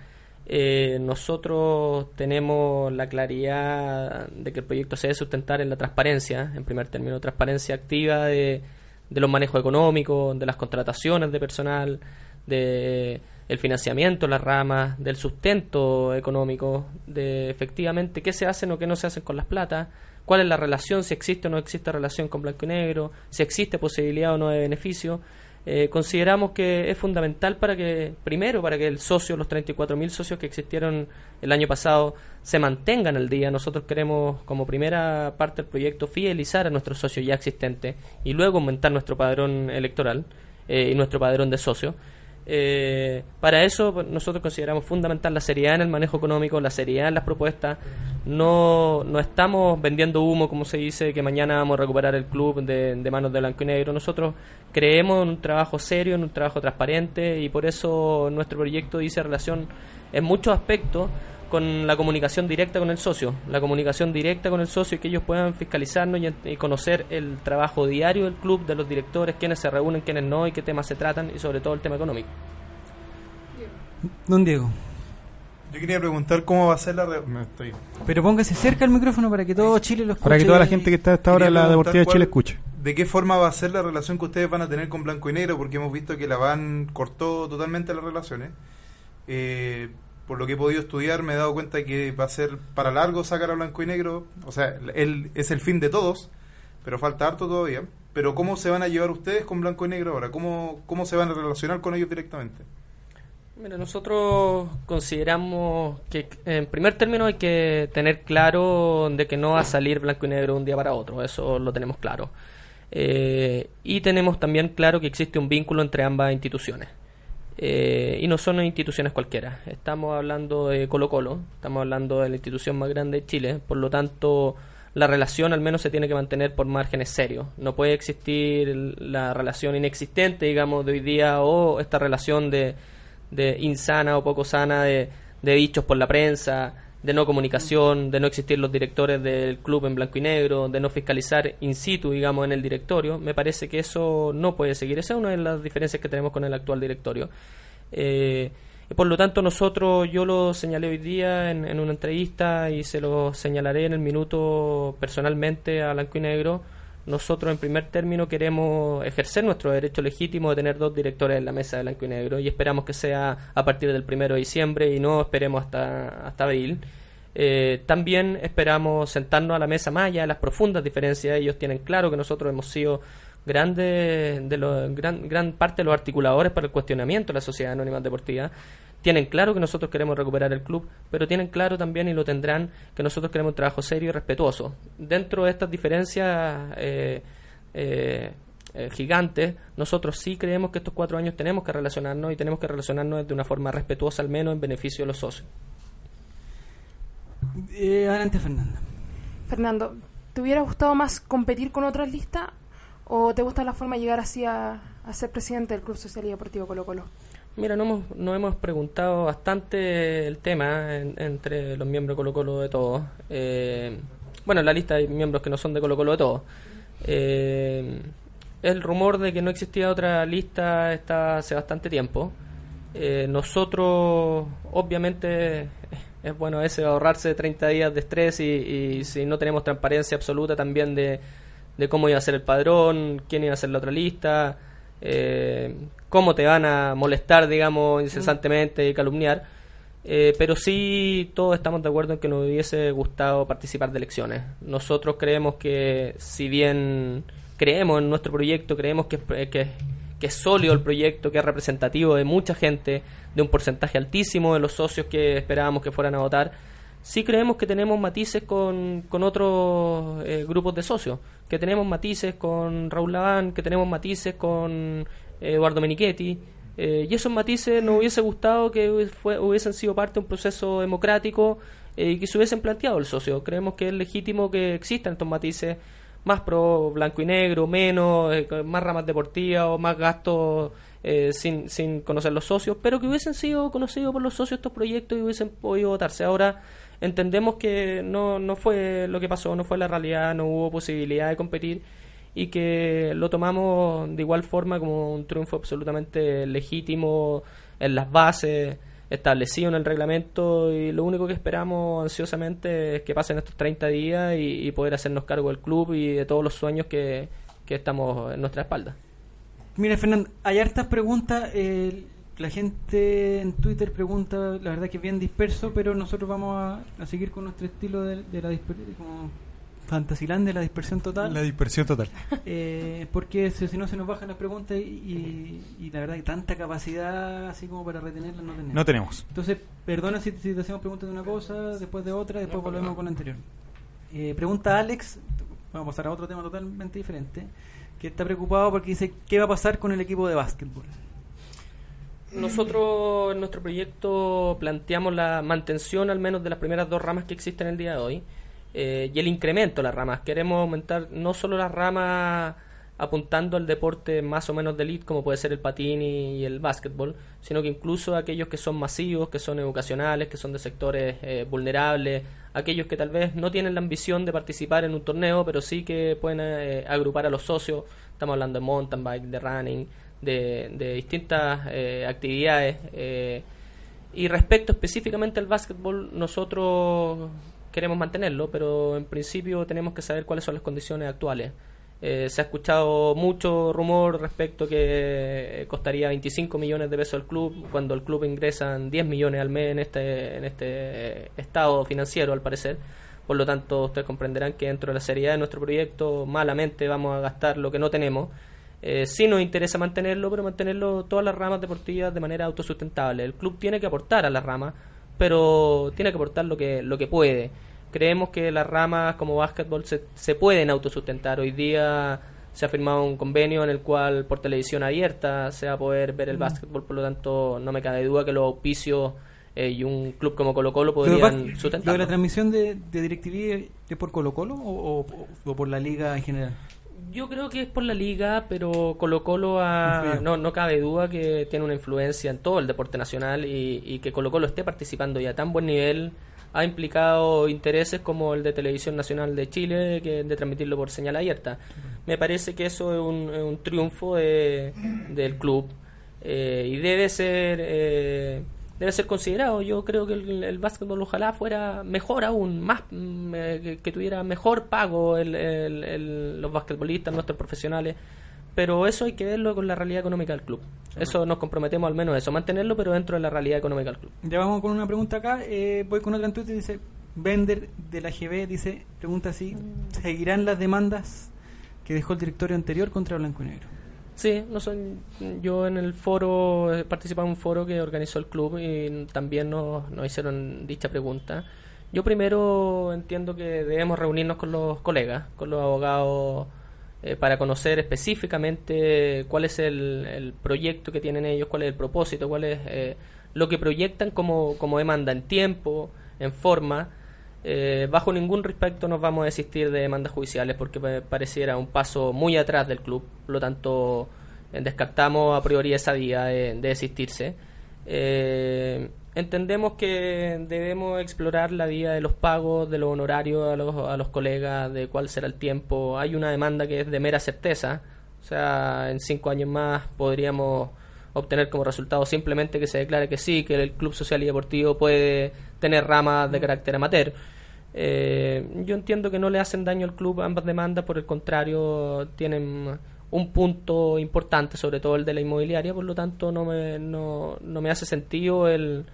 eh, nosotros tenemos la claridad de que el proyecto se debe sustentar en la transparencia, en primer término, transparencia activa de, de los manejos económicos, de las contrataciones de personal, de el financiamiento, las ramas, del sustento económico, de efectivamente qué se hacen o qué no se hacen con las platas, cuál es la relación, si existe o no existe relación con blanco y negro, si existe posibilidad o no de beneficio. Eh, consideramos que es fundamental para que, primero, para que el socio, los 34.000 socios que existieron el año pasado, se mantengan al día. Nosotros queremos, como primera parte del proyecto, fidelizar a nuestros socios ya existentes y luego aumentar nuestro padrón electoral eh, y nuestro padrón de socios. Eh, para eso pues, nosotros consideramos fundamental la seriedad en el manejo económico, la seriedad en las propuestas. No, no estamos vendiendo humo, como se dice, que mañana vamos a recuperar el club de, de manos de blanco y negro. Nosotros creemos en un trabajo serio, en un trabajo transparente y por eso nuestro proyecto dice relación en muchos aspectos con la comunicación directa con el socio, la comunicación directa con el socio y que ellos puedan fiscalizarnos y, y conocer el trabajo diario del club, de los directores, quiénes se reúnen, quiénes no y qué temas se tratan y sobre todo el tema económico. Don Diego. Yo quería preguntar cómo va a ser la... me estoy- Pero póngase cerca el micrófono para que todo Chile lo escuche. Para que toda la gente que está a esta hora en la Deportiva de Chile cuál- escuche. ¿De qué forma va a ser la relación que ustedes van a tener con Blanco y Negro? Porque hemos visto que la van cortó totalmente las relaciones. Eh, por lo que he podido estudiar, me he dado cuenta que va a ser para largo sacar a Blanco y Negro. O sea, él es el fin de todos, pero falta harto todavía. Pero ¿cómo se van a llevar ustedes con Blanco y Negro ahora? ¿Cómo, cómo se van a relacionar con ellos directamente? Mira, nosotros consideramos que en primer término hay que tener claro de que no va a salir blanco y negro un día para otro, eso lo tenemos claro. Eh, y tenemos también claro que existe un vínculo entre ambas instituciones. Eh, y no son instituciones cualquiera. Estamos hablando de Colo Colo, estamos hablando de la institución más grande de Chile, por lo tanto la relación al menos se tiene que mantener por márgenes serios. No puede existir la relación inexistente, digamos, de hoy día o esta relación de, de insana o poco sana de, de dichos por la prensa, de no comunicación, de no existir los directores del club en blanco y negro, de no fiscalizar in situ, digamos, en el directorio. Me parece que eso no puede seguir. Esa es una de las diferencias que tenemos con el actual directorio. Eh, y por lo tanto, nosotros, yo lo señalé hoy día en, en una entrevista y se lo señalaré en el minuto personalmente a Blanco y Negro. Nosotros en primer término queremos ejercer nuestro derecho legítimo de tener dos directores en la mesa de blanco y negro y esperamos que sea a partir del primero de diciembre y no esperemos hasta, hasta abril. Eh, también esperamos sentarnos a la mesa más allá de las profundas diferencias. Ellos tienen claro que nosotros hemos sido grandes de los, gran, gran parte de los articuladores para el cuestionamiento de la sociedad anónima deportiva. Tienen claro que nosotros queremos recuperar el club, pero tienen claro también y lo tendrán que nosotros queremos un trabajo serio y respetuoso. Dentro de estas diferencias eh, eh, eh, gigantes, nosotros sí creemos que estos cuatro años tenemos que relacionarnos y tenemos que relacionarnos de una forma respetuosa al menos en beneficio de los socios. Eh, adelante, Fernanda. Fernando, ¿te hubiera gustado más competir con otras listas o te gusta la forma de llegar así a, a ser presidente del Club Social y Deportivo Colo Colo? Mira, nos hemos, nos hemos preguntado bastante el tema en- entre los miembros Colo Colo de todos. Eh, bueno, en la lista hay miembros que no son de Colo Colo de todos. Eh, el rumor de que no existía otra lista está hace bastante tiempo. Eh, nosotros, obviamente, es bueno ese ahorrarse 30 días de estrés y, y si no tenemos transparencia absoluta también de, de cómo iba a ser el padrón, quién iba a ser la otra lista, eh, cómo te van a molestar, digamos, incesantemente y calumniar. Eh, pero sí, todos estamos de acuerdo en que nos hubiese gustado participar de elecciones. Nosotros creemos que, si bien creemos en nuestro proyecto, creemos que, es- que, que es sólido el proyecto, que es representativo de mucha gente, de un porcentaje altísimo de los socios que esperábamos que fueran a votar, sí creemos que tenemos matices con, con otros eh, grupos de socios, que tenemos matices con Raúl Laván, que tenemos matices con eh, Eduardo Menichetti, eh, y esos matices nos hubiese gustado que hubiesen sido parte de un proceso democrático eh, y que se hubiesen planteado el socio. Creemos que es legítimo que existan estos matices más pro blanco y negro, menos, eh, más ramas deportivas o más gastos eh, sin, sin conocer los socios, pero que hubiesen sido conocidos por los socios estos proyectos y hubiesen podido votarse. Ahora entendemos que no, no fue lo que pasó, no fue la realidad, no hubo posibilidad de competir y que lo tomamos de igual forma como un triunfo absolutamente legítimo en las bases, establecido en el reglamento y lo único que esperamos ansiosamente es que pasen estos 30 días y, poder hacernos cargo del club y de todos los sueños que, que estamos en nuestra espalda. Mira, Fernando, hay hartas preguntas. eh, la gente en Twitter pregunta, la verdad que es bien disperso, pero nosotros vamos a, a seguir con nuestro estilo de, de la dispersión, como Fantasiland de la dispersión total. La dispersión total. Eh, porque si, si no se nos bajan las preguntas y, y- y la verdad que tanta capacidad así como para retenerlas no tenemos. No tenemos. Entonces, perdona si, si te hacemos preguntas de una cosa, después de otra, después volvemos con la anterior. Eh, pregunta Alex, vamos a pasar a otro tema totalmente diferente, que está preocupado porque dice, ¿qué va a pasar con el equipo de básquetbol? Nosotros en nuestro proyecto planteamos la mantención al menos de las primeras dos ramas que existen el día de hoy eh, y el incremento de las ramas. Queremos aumentar no solo las ramas apuntando al deporte más o menos de elite como puede ser el patín y, el básquetbol, sino que incluso aquellos que son masivos, que son educacionales, que son de sectores eh, vulnerables, aquellos que tal vez no tienen la ambición de participar en un torneo, pero sí que pueden eh, agrupar a los socios. Estamos hablando de mountain bike, de running, de, de distintas eh, actividades. y respecto específicamente al básquetbol, nosotros queremos mantenerlo, pero en principio tenemos que saber cuáles son las condiciones actuales. Eh, se ha escuchado mucho rumor respecto que eh, costaría 25 millones de pesos al club, cuando el club ingresan 10 millones al mes en este, en este estado financiero, al parecer. Por lo tanto, ustedes comprenderán que dentro de la seriedad de nuestro proyecto, malamente vamos a gastar lo que no tenemos. Eh, sí nos interesa mantenerlo, pero mantenerlo todas las ramas deportivas de manera autosustentable. El club tiene que aportar a las ramas, pero tiene que aportar lo que, lo que puede. Creemos que las ramas como básquetbol se, se pueden autosustentar. Hoy día se ha firmado un convenio en el cual por televisión abierta se va a poder ver el Mm. básquetbol, por lo tanto no me cabe duda que los auspicios eh, y un club como Colo Colo ¿Lo de podrían básquet- ¿Lo de la transmisión de, de DirecTV es por Colo Colo o, o- o por la liga en general? Yo creo que es por la liga, pero Colo Colo ha- no, no cabe duda que tiene una influencia en todo el deporte nacional y, y que Colo Colo esté participando ya a tan buen nivel ha implicado intereses como el de Televisión Nacional de Chile, que de transmitirlo por señal abierta. Me parece que eso es un, triunfo de- del club eh, y debe ser eh, debe ser considerado. Yo creo que el, el básquetbol ojalá fuera mejor aún, más mm, eh, que, tuviera mejor pago el- el- los basquetbolistas, nuestros profesionales. Pero eso hay que verlo con la realidad económica del club. Eso nos comprometemos al menos a eso, mantenerlo, pero dentro de la realidad económica del club. Ya vamos con una pregunta acá. eh, voy con otra en Twitter. Dice: Bender de la GB dice: Pregunta así: ¿Seguirán las demandas que dejó el directorio anterior contra Blanco y Negro? Sí, no son, yo en el foro, eh, participaba en un foro que organizó el club y también nos, nos hicieron dicha pregunta. Yo primero entiendo que debemos reunirnos con los colegas, con los abogados, eh, para conocer específicamente cuál es el, el proyecto que tienen ellos, cuál es el propósito, cuál es eh, lo que proyectan como, como demanda en tiempo, en forma. Eh, bajo ningún respecto nos vamos a desistir de demandas judiciales porque pareciera un paso muy atrás del club. Por lo tanto, eh, descartamos a priori esa vía de, de desistirse. Entendemos que debemos explorar la vía de los pagos, de los honorarios a los, a los colegas, de cuál será el tiempo. Hay una demanda que es de mera certeza. O sea, en cinco años más podríamos obtener como resultado simplemente que se declare que sí, que el Club Social y Deportivo puede tener ramas de carácter amateur. Eh, yo entiendo que no le hacen daño al club ambas demandas, por el contrario, tienen un punto importante, sobre todo el de la inmobiliaria, por lo tanto no me, no, no me hace sentido el,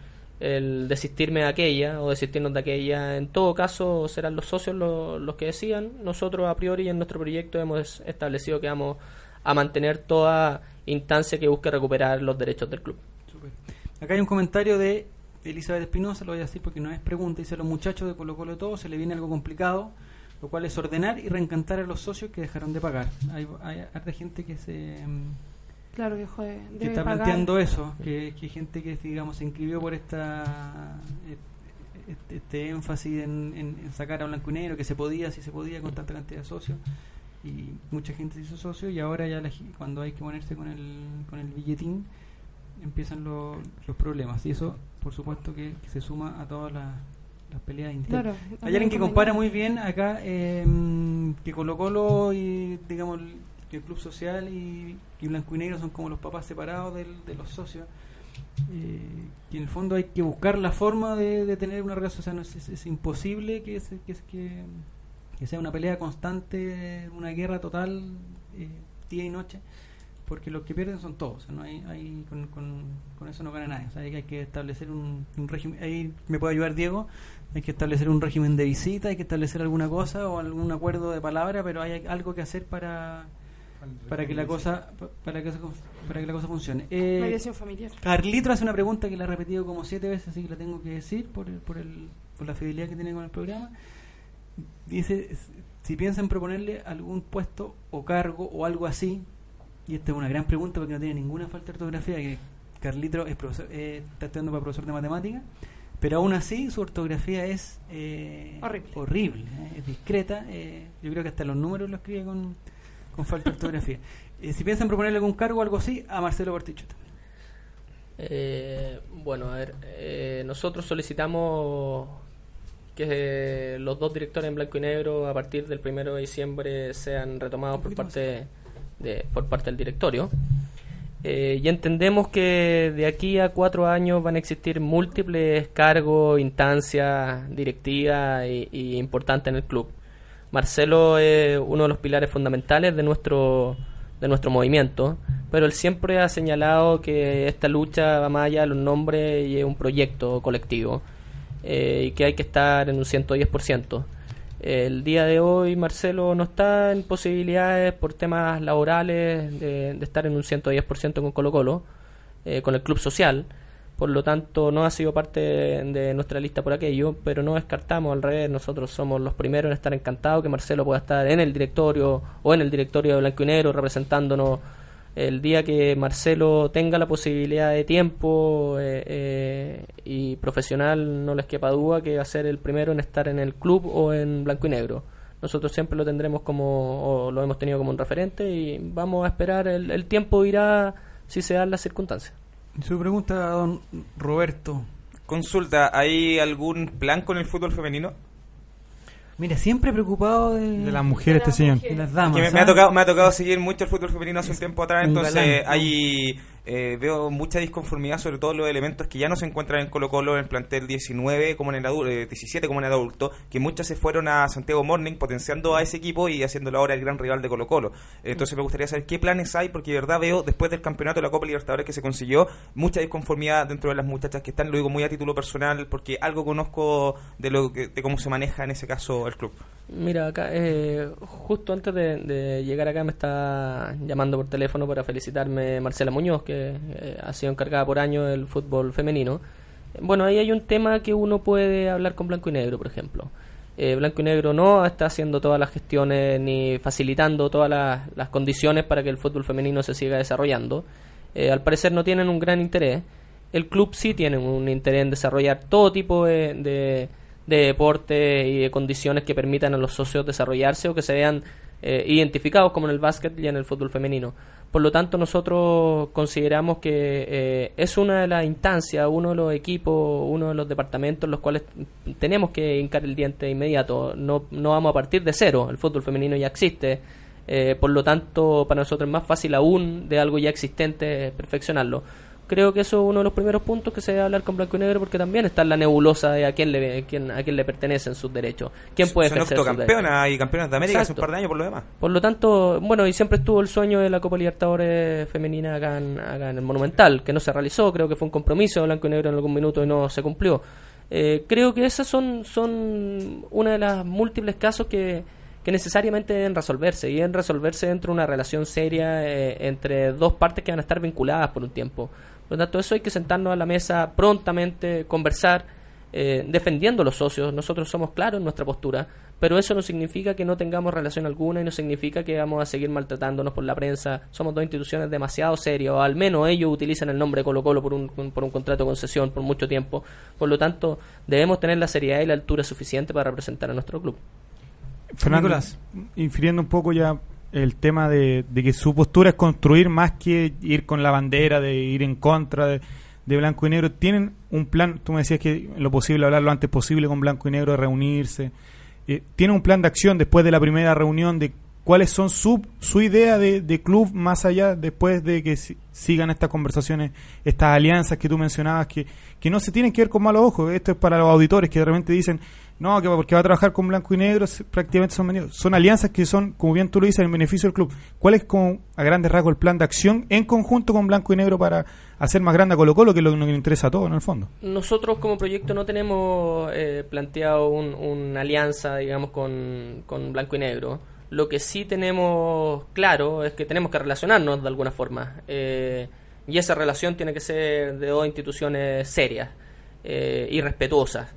el desistirme de aquella o desistirnos de aquella. En todo caso, serán los socios los, los que decían. Nosotros, a priori, en nuestro proyecto hemos establecido que vamos a mantener toda instancia que busque recuperar los derechos del club. Acá hay un comentario de Elizabeth Espinosa, lo voy a decir porque no es pregunta. Dice: A los muchachos de Colo Colo todo se le viene algo complicado, lo cual es ordenar y reencantar a los socios que dejaron de pagar. Hay, hay gente que se. mm, Claro, que, joder, que está pagar. planteando eso, que, que gente que digamos se inscribió por esta eh, este, este énfasis en, en- en sacar a blanco y negro, que se podía, si se podía con tanta cantidad de socios, y mucha gente se hizo socio, y ahora ya la cuando hay que ponerse con el, con el billetín, empiezan lo- los problemas, y eso por supuesto que, que se suma a todas las, las peleas internas. Claro, hay alguien que compara muy bien acá eh, que Colo Colo y digamos el- Club Social y, y Blanco y Negro son como los papás separados del- de los socios. Eh, y en el fondo hay que buscar la forma de, tener una relación. O sea, no es, es- imposible que, que, que, sea una pelea constante, una guerra total, eh, día y noche, porque los que pierden son todos. No hay, hay con, con, con eso no gana nadie. O sea, hay, hay que establecer un, un régimen. Ahí me puede ayudar Diego. Hay que establecer un régimen de visita, hay que establecer alguna cosa o algún acuerdo de palabra, pero hay algo que hacer para para que la cosa pa- para que, para que la cosa funcione. Eh, Mediación familiar. Carlito hace una pregunta que la ha repetido como siete veces, así que la tengo que decir por, el- por, el, por la fidelidad que tiene con el programa. Dice si piensan proponerle algún puesto o cargo o algo así, y esta es una gran pregunta porque no tiene ninguna falta de ortografía, que Carlito es profesor, eh, está estudiando para profesor de matemáticas, pero aún así su ortografía es eh, Horrible. horrible, eh, es discreta, eh, yo creo que hasta los números lo escribe con, con falta de ortografía. Eh, si piensan proponerle algún cargo o algo así, a Marcelo Cortichuta. Eh, bueno, a ver, eh, nosotros solicitamos que los dos directores en blanco y negro a partir del primero de diciembre sean retomados por parte de, por parte del directorio. Eh, y entendemos que de aquí a cuatro años van a existir múltiples cargos, instancias directivas y, y importantes en el club. Marcelo es uno de los pilares fundamentales de nuestro de nuestro movimiento, pero él siempre ha señalado que esta lucha va más allá de los nombres y es un proyecto colectivo eh, y que hay que estar en un 110%. El día de hoy Marcelo no está en posibilidades por temas laborales de, de estar en un 110% con Colo Colo, eh, con el club social, por lo tanto no ha sido parte de, nuestra lista por aquello, pero no descartamos, al revés, nosotros somos los primeros en estar encantados que Marcelo pueda estar en el directorio o en el directorio de Blanco y Negro representándonos el día que Marcelo tenga la posibilidad de tiempo eh, eh, y profesional, no les quepa duda que va a ser el primero en estar en el club o en blanco y negro. Nosotros siempre lo tendremos como, o lo hemos tenido como un referente y vamos a esperar, el, el tiempo dirá si se dan las circunstancias. Su pregunta don Roberto. Consulta, ¿hay algún plan con el fútbol femenino? Mira, siempre preocupado de, De las mujeres, este señor. de las damas. Que me, me ha tocado, me ha tocado seguir mucho el fútbol femenino hace un tiempo atrás, entonces galán. hay eh, veo mucha disconformidad sobre todo los elementos que ya no se encuentran en Colo Colo en el plantel 19 como en el adulto, 17 como en el adulto, que muchos se fueron a Santiago Morning potenciando a ese equipo y haciéndolo ahora el gran rival de Colo Colo. Entonces me gustaría saber qué planes hay, porque de verdad veo después del campeonato de la Copa Libertadores que se consiguió, mucha disconformidad dentro de las muchachas que están, lo digo muy a título personal, porque algo conozco de, lo que, de cómo se maneja en ese caso el club. Mira, acá, eh, justo antes de, de llegar acá me está llamando por teléfono para felicitarme Marcela Muñoz, que eh, ha sido encargada por años del fútbol femenino. Bueno, ahí hay un tema que uno puede hablar con Blanco y Negro, por ejemplo. Eh, Blanco y Negro no está haciendo todas las gestiones ni facilitando todas las, condiciones para que el fútbol femenino se siga desarrollando. Eh, al parecer no tienen un gran interés. El club sí tiene un interés en desarrollar todo tipo de, de, de deporte y de condiciones que permitan a los socios desarrollarse o que se vean eh, identificados como en el básquet y en el fútbol femenino. Por lo tanto, nosotros consideramos que eh, es una de las instancias, uno de los equipos, uno de los departamentos en los cuales tenemos que hincar el diente de inmediato. No, no vamos a partir de cero, el fútbol femenino ya existe. Eh, por lo tanto, para nosotros es más fácil aún de algo ya existente perfeccionarlo. Creo que eso es uno de los primeros puntos que se debe hablar con Blanco y Negro porque también está en la nebulosa de a quién le, quién, a quién le pertenecen sus derechos. ¿Quién puede Son octocampeonas y campeonas de América hace un par de años por lo demás. por lo tanto, bueno, y siempre estuvo el sueño de la Copa Libertadores femenina acá en, acá en el Monumental, que no se realizó, creo que fue un compromiso de blanco y negro en algún minuto y no se cumplió. Eh, creo que esos son, son una de las múltiples casos que, que necesariamente deben resolverse, y deben resolverse dentro de una relación seria eh, entre dos partes que van a estar vinculadas por un tiempo. Por lo tanto, eso hay que sentarnos a la mesa prontamente, conversar, eh, defendiendo a los socios. Nosotros somos claros en nuestra postura, pero eso no significa que no tengamos relación alguna y no significa que vamos a seguir maltratándonos por la prensa. Somos dos instituciones demasiado serias, o al menos ellos utilizan el nombre Colo Colo por un, por un contrato de concesión por mucho tiempo. Por lo tanto, debemos tener la seriedad y la altura suficiente para representar a nuestro club. Fernando, Nicolás. infiriendo un poco ya el tema de, de que su postura es construir más que ir con la bandera, de ir en contra de, de Blanco y Negro. ¿Tienen un plan? Tú me decías que lo posible hablar lo antes posible con Blanco y Negro, reunirse. Eh, ¿Tiene un plan de acción después de la primera reunión de cuáles son su, su idea de, de club más allá después de que si- sigan estas conversaciones, estas alianzas que tú mencionabas que, que no se tienen que ver con malos ojos? Esto es para los auditores que de repente dicen, no, que porque va a trabajar con blanco y negro, prácticamente son vendidos. Son alianzas que son, como bien tú lo dices, en beneficio del club. ¿Cuál es, como, a grandes rasgos, el plan de acción en conjunto con blanco y negro para hacer más grande a Colo Colo, que es lo que nos interesa a todos en el fondo? Nosotros como proyecto no tenemos eh, planteado un- una alianza, digamos, con, con Blanco y Negro. Lo que sí tenemos claro es que tenemos que relacionarnos de alguna forma. eh, y esa relación tiene que ser de dos instituciones serias eh, y respetuosas.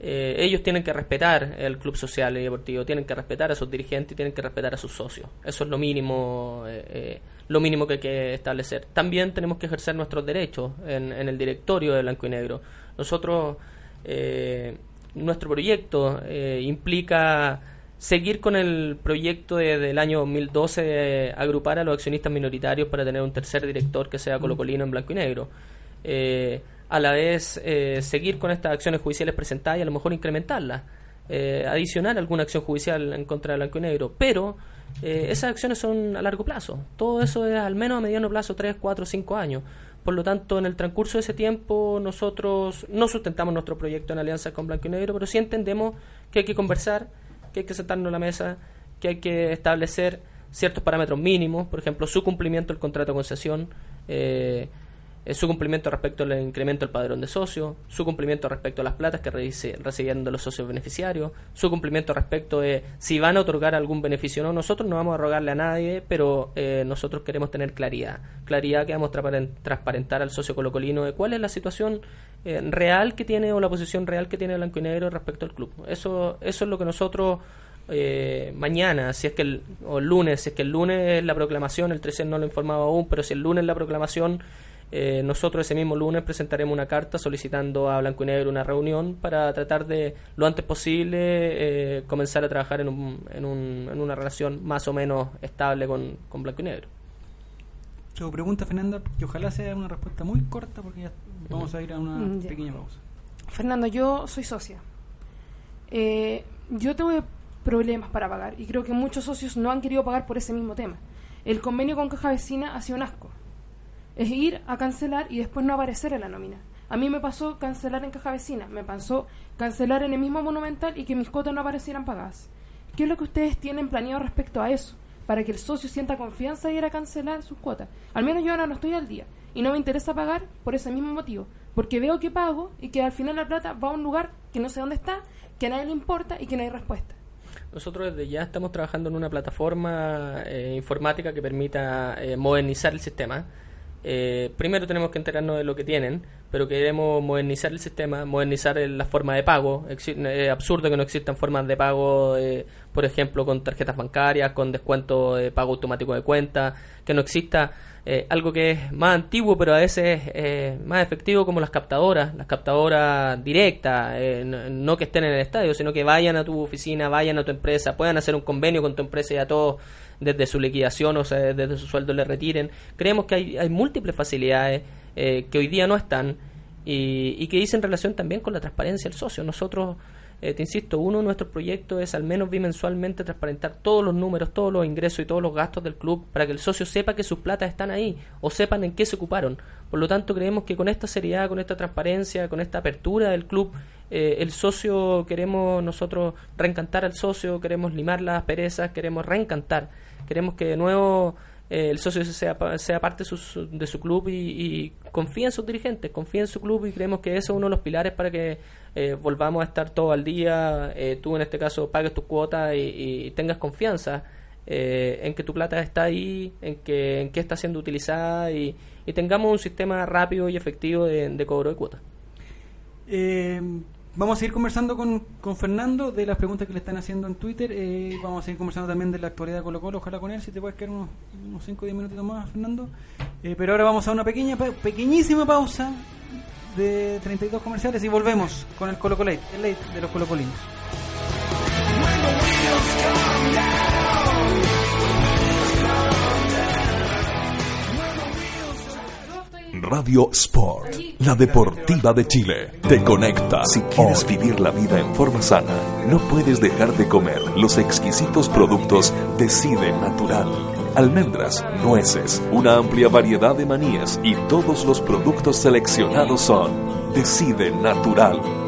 Eh, ellos tienen que respetar el club social y deportivo, tienen que respetar a sus dirigentes y tienen que respetar a sus socios. Eso es lo mínimo, eh, eh, lo mínimo que hay que establecer. También tenemos que ejercer nuestros derechos en, en el directorio de Blanco y Negro. Nosotros, eh, nuestro proyecto eh, implica seguir con el proyecto de- del año 2012 de agrupar a los accionistas minoritarios para tener un tercer director que sea colocolino en blanco y negro. A la vez, eh, seguir con estas acciones judiciales presentadas y a lo mejor incrementarlas. Eh, adicionar alguna acción judicial en contra de blanco y negro. Pero eh, esas acciones son a largo plazo. Todo eso es al menos a mediano plazo, 3, 4, 5 años. Por lo tanto, en el transcurso de ese tiempo, nosotros no sustentamos nuestro proyecto en alianza con Blanco y Negro, pero sí entendemos que hay que conversar, que hay que sentarnos a la mesa, que hay que establecer ciertos parámetros mínimos, por ejemplo, su cumplimiento del contrato de concesión, eh, su cumplimiento respecto al incremento del padrón de socios, su cumplimiento respecto a las platas que reci- reciben de los socios beneficiarios, su cumplimiento respecto de si van a otorgar algún beneficio o no. Nosotros no vamos a rogarle a nadie, pero eh, nosotros queremos tener claridad. Claridad que vamos a transparentar al socio colocolino de cuál es la situación eh, real que tiene o la posición real que tiene Blanco y Negro respecto al club. Eso, eso es lo que nosotros eh, mañana, si es que el, o lunes, si es que el lunes es la proclamación, el 13 no lo he informado aún, pero si el lunes es la proclamación, eh, nosotros ese mismo lunes presentaremos una carta solicitando a Blanco y Negro una reunión para tratar de lo antes posible eh, comenzar a trabajar en, un, en, un- en una relación más o menos estable con, con Blanco y Negro. Su pregunta, Fernanda, que ojalá sea una respuesta muy corta porque ya vamos a ir a una Mm, ya. pequeña pausa. Fernando, yo soy socia. Eh, yo tuve problemas para pagar y creo que muchos socios no han querido pagar por ese mismo tema. El convenio con Caja Vecina ha sido un asco. Es ir a cancelar y después no aparecer en la nómina. A mí me pasó cancelar en Caja Vecina, me pasó cancelar en el mismo Monumental y que mis cuotas no aparecieran pagadas. ¿Qué es lo que ustedes tienen planeado respecto a eso? Para que el socio sienta confianza y ir a cancelar sus cuotas. Al menos yo ahora no estoy al día y no me interesa pagar por ese mismo motivo. Porque veo que pago y que al final la plata va a un lugar que no sé dónde está, que a nadie le importa y que no hay respuesta. Nosotros desde ya estamos trabajando en una plataforma eh, informática que permita eh, modernizar el sistema. Eh, primero tenemos que enterarnos de lo que tienen, pero queremos modernizar el sistema, modernizar el- la forma de pago. Es absurdo que no existan formas de pago, eh, por ejemplo, con tarjetas bancarias, con descuento de pago automático de cuenta, que no exista eh, algo que es más antiguo, pero a veces eh, más efectivo como las captadoras, las captadoras directas, eh, no, no que estén en el estadio, sino que vayan a tu oficina, vayan a tu empresa, puedan hacer un convenio con tu empresa y a todos desde su liquidación o sea, desde su sueldo le retiren. Creemos que hay, hay múltiples facilidades eh, que hoy día no están y, y que dicen relación también con la transparencia del socio. Nosotros, eh, te insisto, uno de nuestros proyectos es al menos bimensualmente transparentar todos los números, todos los ingresos y todos los gastos del club para que el socio sepa que sus platas están ahí o sepan en qué se ocuparon. Por lo tanto, creemos que con esta seriedad, con esta transparencia, con esta apertura del club, eh, el socio queremos nosotros reencantar al socio, queremos limar las perezas, queremos reencantar, queremos que de nuevo eh, el socio sea, sea parte de su, de su club y, y confía en sus dirigentes, confía en su club y creemos que eso es uno de los pilares para que eh, volvamos a estar todo al día, eh, tú en este caso pagues tus cuotas y, tengas confianza eh, en que tu plata está ahí, en que, en que está siendo utilizada y, tengamos un sistema rápido y efectivo de, de cobro de cuotas. Vamos a seguir conversando con, con Fernando de las preguntas que le están haciendo en Twitter. Eh, vamos a seguir conversando también de la actualidad de Colo Colo. Ojalá con él, si te puedes quedar unos, unos 5 o 10 minutitos más, Fernando. Eh, pero ahora vamos a una pequeña, pequeñísima pausa de 32 comerciales y volvemos con el Colo Colo Late, el late de los Colo Colinos. Radio Sport, la deportiva de Chile, te conecta. Si quieres vivir la vida en forma sana, no puedes dejar de comer los exquisitos productos Decide Natural. Almendras, nueces, una amplia variedad de manías y todos los productos seleccionados son Decide Natural.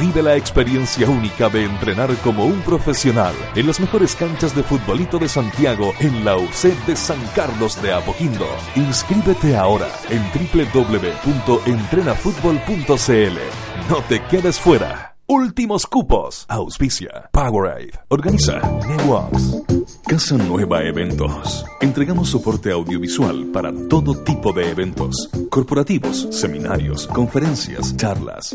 Vive la experiencia única de entrenar como un profesional en las mejores canchas de futbolito de Santiago en la UC de San Carlos de Apoquindo. Inscríbete ahora en www.entrenafutbol.cl. No te quedes fuera. Últimos cupos. Auspicia. Powerade. Organiza. Networks. Casa Nueva Eventos. Entregamos soporte audiovisual para todo tipo de eventos. Corporativos, seminarios, conferencias, charlas,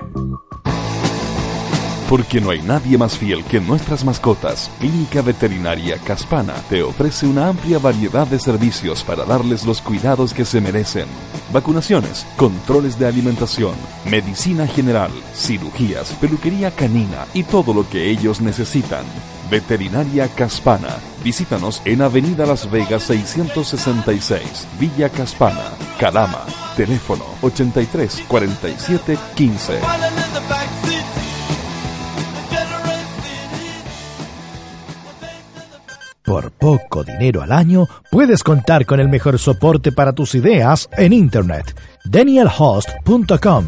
Porque no hay nadie más fiel que nuestras mascotas. Clínica Veterinaria Caspana te ofrece una amplia variedad de servicios para darles los cuidados que se merecen. Vacunaciones, controles de alimentación, medicina general, cirugías, peluquería canina y todo lo que ellos necesitan. Veterinaria Caspana. Visítanos en Avenida Las Vegas 666, Villa Caspana, Calama. Teléfono 83 47 15. Por poco dinero al año, puedes contar con el mejor soporte para tus ideas en Internet. DanielHost.com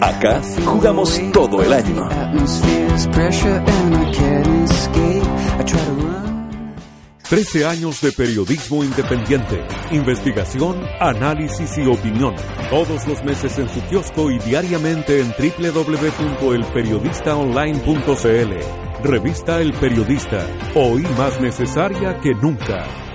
Acá jugamos todo el año. 13 años de periodismo independiente, investigación, análisis y opinión. Todos los meses en su kiosco y diariamente en www.elperiodistaonline.cl. Revista El Periodista, hoy más necesaria que nunca.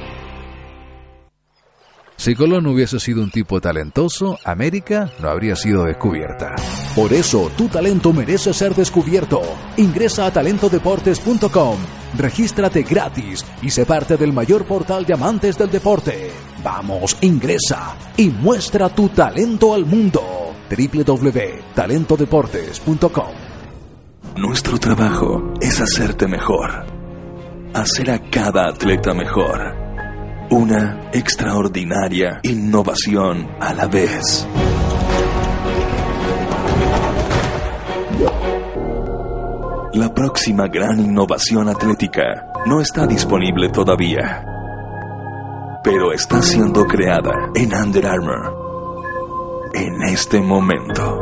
Si Colón hubiese sido un tipo talentoso, América no habría sido descubierta. Por eso, tu talento merece ser descubierto. Ingresa a talentodeportes.com, regístrate gratis y sé parte del mayor portal de amantes del deporte. Vamos, ingresa y muestra tu talento al mundo. www.talentodeportes.com Nuestro trabajo es hacerte mejor. Hacer a cada atleta mejor. Una extraordinaria innovación a la vez. La próxima gran innovación atlética no está disponible todavía, pero está siendo creada en Under Armour en este momento.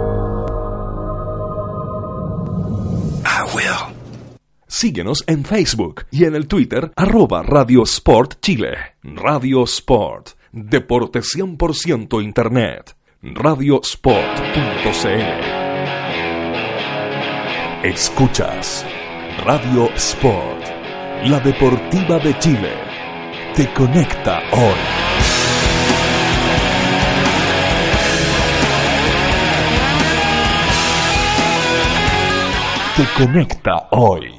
I will. Síguenos en Facebook y en el Twitter arroba Radio Sport Chile. Radio Sport. Deporte 100% Internet. Radiosport.cl Escuchas Radio Sport. La Deportiva de Chile. Te conecta hoy. Te conecta hoy.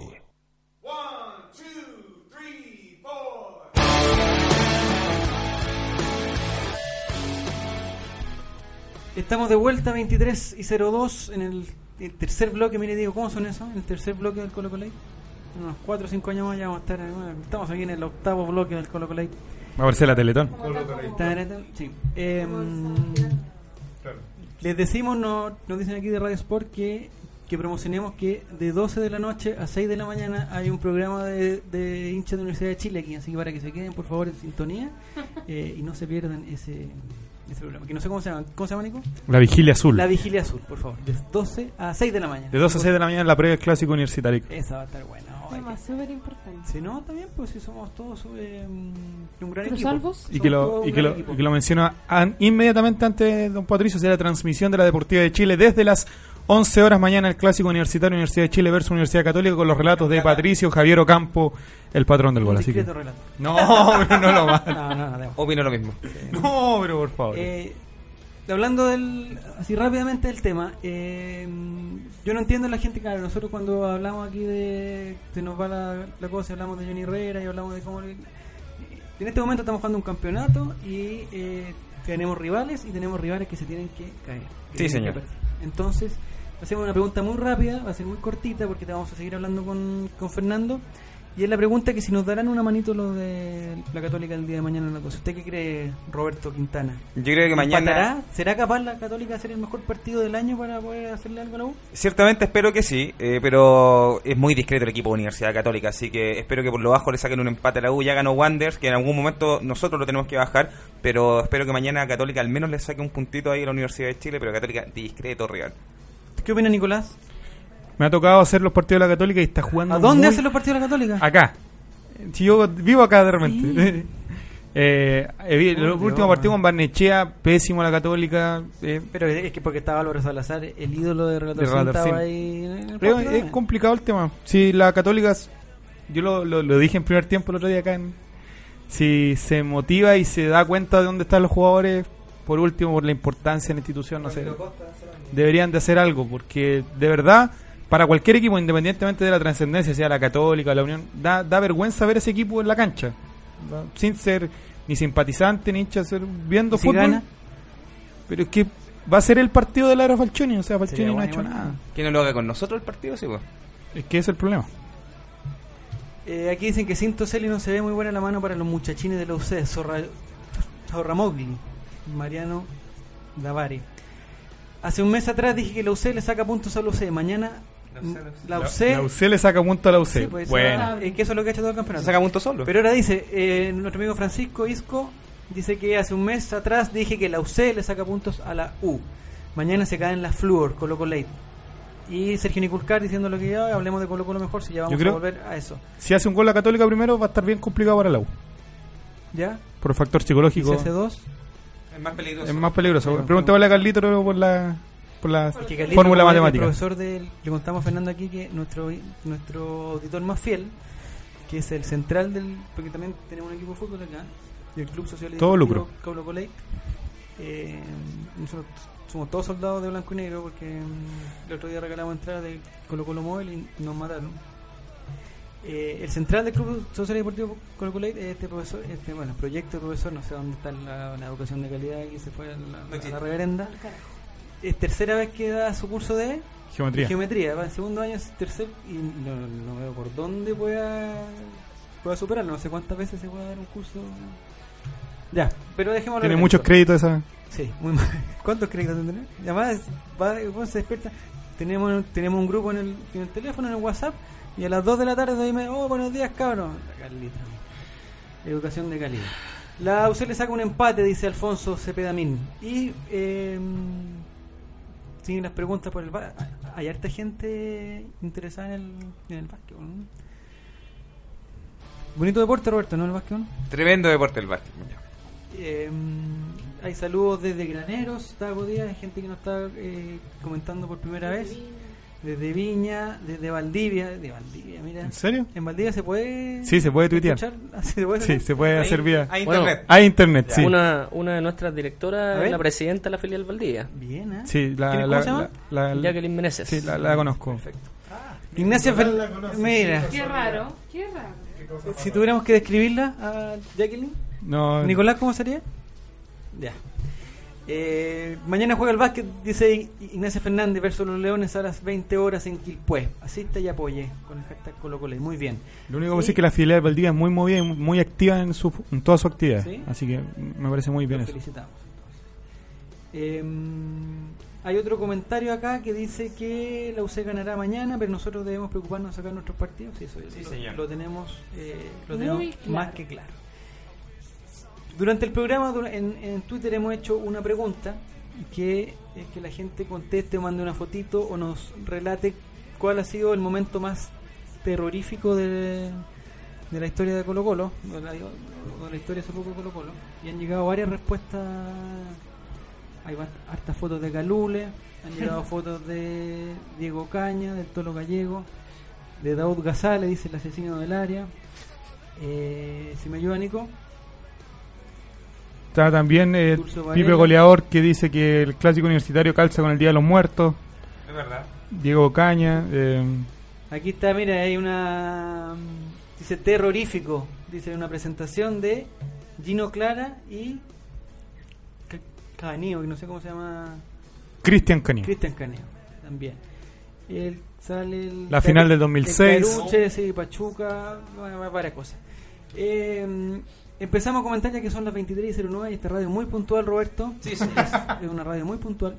Estamos de vuelta 23 y 02 en el, el tercer bloque. Mire, digo, ¿cómo son esos? El tercer bloque del Colo Colo Light. En unos 4 o 5 años más ya vamos a estar. eh, bueno, estamos aquí en el octavo bloque del Colo Colo Light. Va a verse la Teletón. Tarata, Sí. Em, les decimos, no, nos dicen aquí de Radio Sport que, que promocionemos que de 12 de la noche a 6 de la mañana hay un programa de, de hinchas de la Universidad de Chile aquí, así que para que se queden por favor en sintonía eh, y no se pierdan ese, ese programa. Que no sé cómo se llama, ¿cómo se llama Nico? La Vigilia Azul. La Vigilia Azul, por favor, de 12 a 6 de la mañana. De 2 a 6 de la mañana en la previa del clásico universitario. Esa va a estar buena. Tema súper importante. Si no, también, pues si somos todos eh, un gran ¿Pero equipo. salvos? Y que, lo, y, que gran lo, equipo. y que lo menciona an- inmediatamente antes, don Patricio, será la transmisión de la Deportiva de Chile desde las 11 horas mañana el clásico universitario Universidad de Chile versus Universidad Católica con los relatos de Patricio Javier Ocampo, el patrón del gol. Así que... Relato. No, pero no lo más. No, no, no, no. Opino lo mismo. No, pero por favor. Eh, hablando del, así rápidamente del tema, eh, yo no entiendo a la gente, claro, nosotros cuando hablamos aquí de, se nos va la, la cosa, hablamos de Johnny Herrera y hablamos de cómo... en este momento estamos jugando un campeonato y eh, tenemos rivales y tenemos rivales que se tienen que caer. que Sí, señor. que. Entonces, hacemos una pregunta muy rápida, va a ser muy cortita porque te vamos a seguir hablando con, con Fernando. Y es la pregunta que si nos darán una manito los de la Católica el día de mañana en la cosa. ¿Usted qué cree, Roberto Quintana? Yo creo que mañana... ¿Empatará? ¿Será capaz la Católica de hacer el mejor partido del año para poder hacerle algo a la U? Ciertamente espero que sí, eh, pero es muy discreto el equipo de Universidad Católica, así que espero que por lo bajo le saquen un empate a la U. Ya ganó Wanderers, que en algún momento nosotros lo tenemos que bajar, pero espero que mañana Católica al menos le saque un puntito ahí a la Universidad de Chile, pero Católica discreto, real. ¿Qué opina Nicolás? Me ha tocado hacer los partidos de la Católica y está jugando. ¿A dónde muy- hacen los partidos de la Católica? Acá. Si yo vivo acá de repente. eh, eh, el Por último Dios, partido con Barnechea, pésimo la Católica. eh, Pero es que porque estaba Álvaro Salazar, el ídolo de Relator De Sin, Relator estaba ahí en el Pero es complicado el tema. Si la Católica, yo lo, lo- lo dije en primer tiempo el otro día acá, en- si se motiva y se da cuenta de dónde están los jugadores, por último, por la importancia de la institución, no sé, deberían de hacer algo, porque de verdad, para cualquier equipo, independientemente de la trascendencia, sea la Católica, la Unión, da, da vergüenza ver ese equipo en la cancha, ¿no? sin ser ni simpatizante, ni hincha, ser viendo ¿Y si fútbol. gana? Pero es que va a ser el partido de Lara Falcioni, o sea, Falcioni no ha hecho nada. Que no lo haga con nosotros el partido, sí, pues. Es que es el problema. Eh, aquí dicen que sin Toselli no se ve muy buena la mano para los muchachines de la UC. Zorra, Zorramogli, Mariano Davari. Hace un mes atrás dije que la UC le saca puntos a la UC. Mañana la UC. La UC le saca punto a la UC. Sí, pues, bueno. Es que eso es lo que ha hecho todo el campeonato. Saca puntos solo. Pero ahora dice, eh, nuestro amigo Francisco Isco dice que hace un mes atrás dije que la UC le saca puntos a la U. Mañana se caen las Fluor, Colo Colo Late. Y Sergio Niculcar diciendo lo que ya, hablemos de Colo Colo mejor, si ya vamos creo- a volver a eso. Si hace un gol la Católica primero, va a estar bien complicado para la U. ¿Ya? Por el factor ¿Y psicológico. si hace dos? Es más peligroso. Es más peligroso. Pregúntale a Carlito luego por la, por la fórmula el matemática. profesor del, le contamos a Fernando aquí que nuestro nuestro auditor más fiel, que es el central del, porque también tenemos un equipo de fútbol acá, y el Club Social y Todo lucro. Colo Colo, eh, nosotros somos todos soldados de blanco y negro porque el otro día regalamos entradas de Colo Colo Móvil y nos mataron. Eh, el central del Club Social y Deportivo Colo Colo es este profesor, este bueno, proyecto de profesor, no sé dónde está la, la educación de calidad y se fue a la, a la reverenda. Es tercera vez que da su curso de Geometría. geometría. Va en segundo año, es tercer y no, no veo por dónde pueda, pueda superarlo. No sé cuántas veces se puede dar un curso. Ya, pero dejémoslo. Tiene en muchos créditos esa. Sí, muy mal. ¿Cuántos créditos tendrá? Además, va, se despierta. Tenemos, tenemos un grupo en el, en el teléfono, en el WhatsApp, y a las 2 de la tarde doy oh, buenos días, cabrón. La Carlita. Educación de calidad. La UC le saca un empate, dice Alfonso Cepedamín. Y eh, siguen las preguntas por el ba- Hay harta gente interesada en el, en el básquetbol. ¿no? Bonito deporte, Roberto, ¿no? El básquetbol. Tremendo deporte el básquet. Eh, hay saludos desde Graneros, Dago Díaz, hay gente que nos está eh, comentando por primera vez. Desde Viña, desde Valdivia, de Valdivia, mira. ¿En serio? En Valdivia se puede. Sí, se puede tuitear. Ah, ¿Se puede Sí, hacer? se puede hacer vía. hay Bueno, internet. Hay internet, sí. Una, una de nuestras directoras es la presidenta de la filial Valdivia, Bien, ¿eh? Sí, la, ¿Quién- la, ¿Cómo se llama? la- la- Jacqueline Meneses. sí, la, la conozco. Ignacia Fer- Mira, Qué raro, qué raro. si tuviéramos que describirla a Jacqueline, No, Nicolás, ¿cómo sería? Ya. Eh, mañana juega el básquet, dice Ignacio Fernández versus los Leones a las 20 horas en Quilpué. Asista y apoye con el hashtag Colo. Muy bien. Lo único que decir es que la filial de Valdivia es muy movida y muy activa en, su, en toda su actividad. ¿Sí? Así que me parece muy bien eso. felicitamos. Eh, hay otro comentario acá que dice que la UC ganará mañana, pero nosotros debemos preocuparnos de sacar nuestros partidos. Sí, eso Sí, lo, señor. lo tenemos, eh, lo tenemos claro. más que claro. Durante el programa en, en Twitter hemos hecho una pregunta que es que la gente conteste o mande una fotito o nos relate cuál ha sido el momento más terrorífico de, de la historia de Colo Colo, de la, de la historia de hace poco de Colo Colo, y han llegado varias respuestas. Hay hartas fotos de Calule, han llegado fotos de Diego Caña, del Tolo Gallego, de Daud Gazale, dice el asesino del área. Eh, si me ayuda Nico, Está también eh. Pipe Goleador que dice que el clásico universitario calza con el Día de los Muertos. Es verdad. Diego Caña. eh, aquí está, mira, hay una. mm, Dice terrorífico, dice una presentación de Gino Clara y. Ca- Caneo, que no sé cómo se llama. Cristian Canio. Cristian Caneo, también. El Sale el, La final del 2006. el sí, Pachuca, varias cosas. Eh, empezamos a comentar ya que son las 23.09 y esta radio es muy puntual, Roberto. Sí, sí. Es, es una radio muy puntual.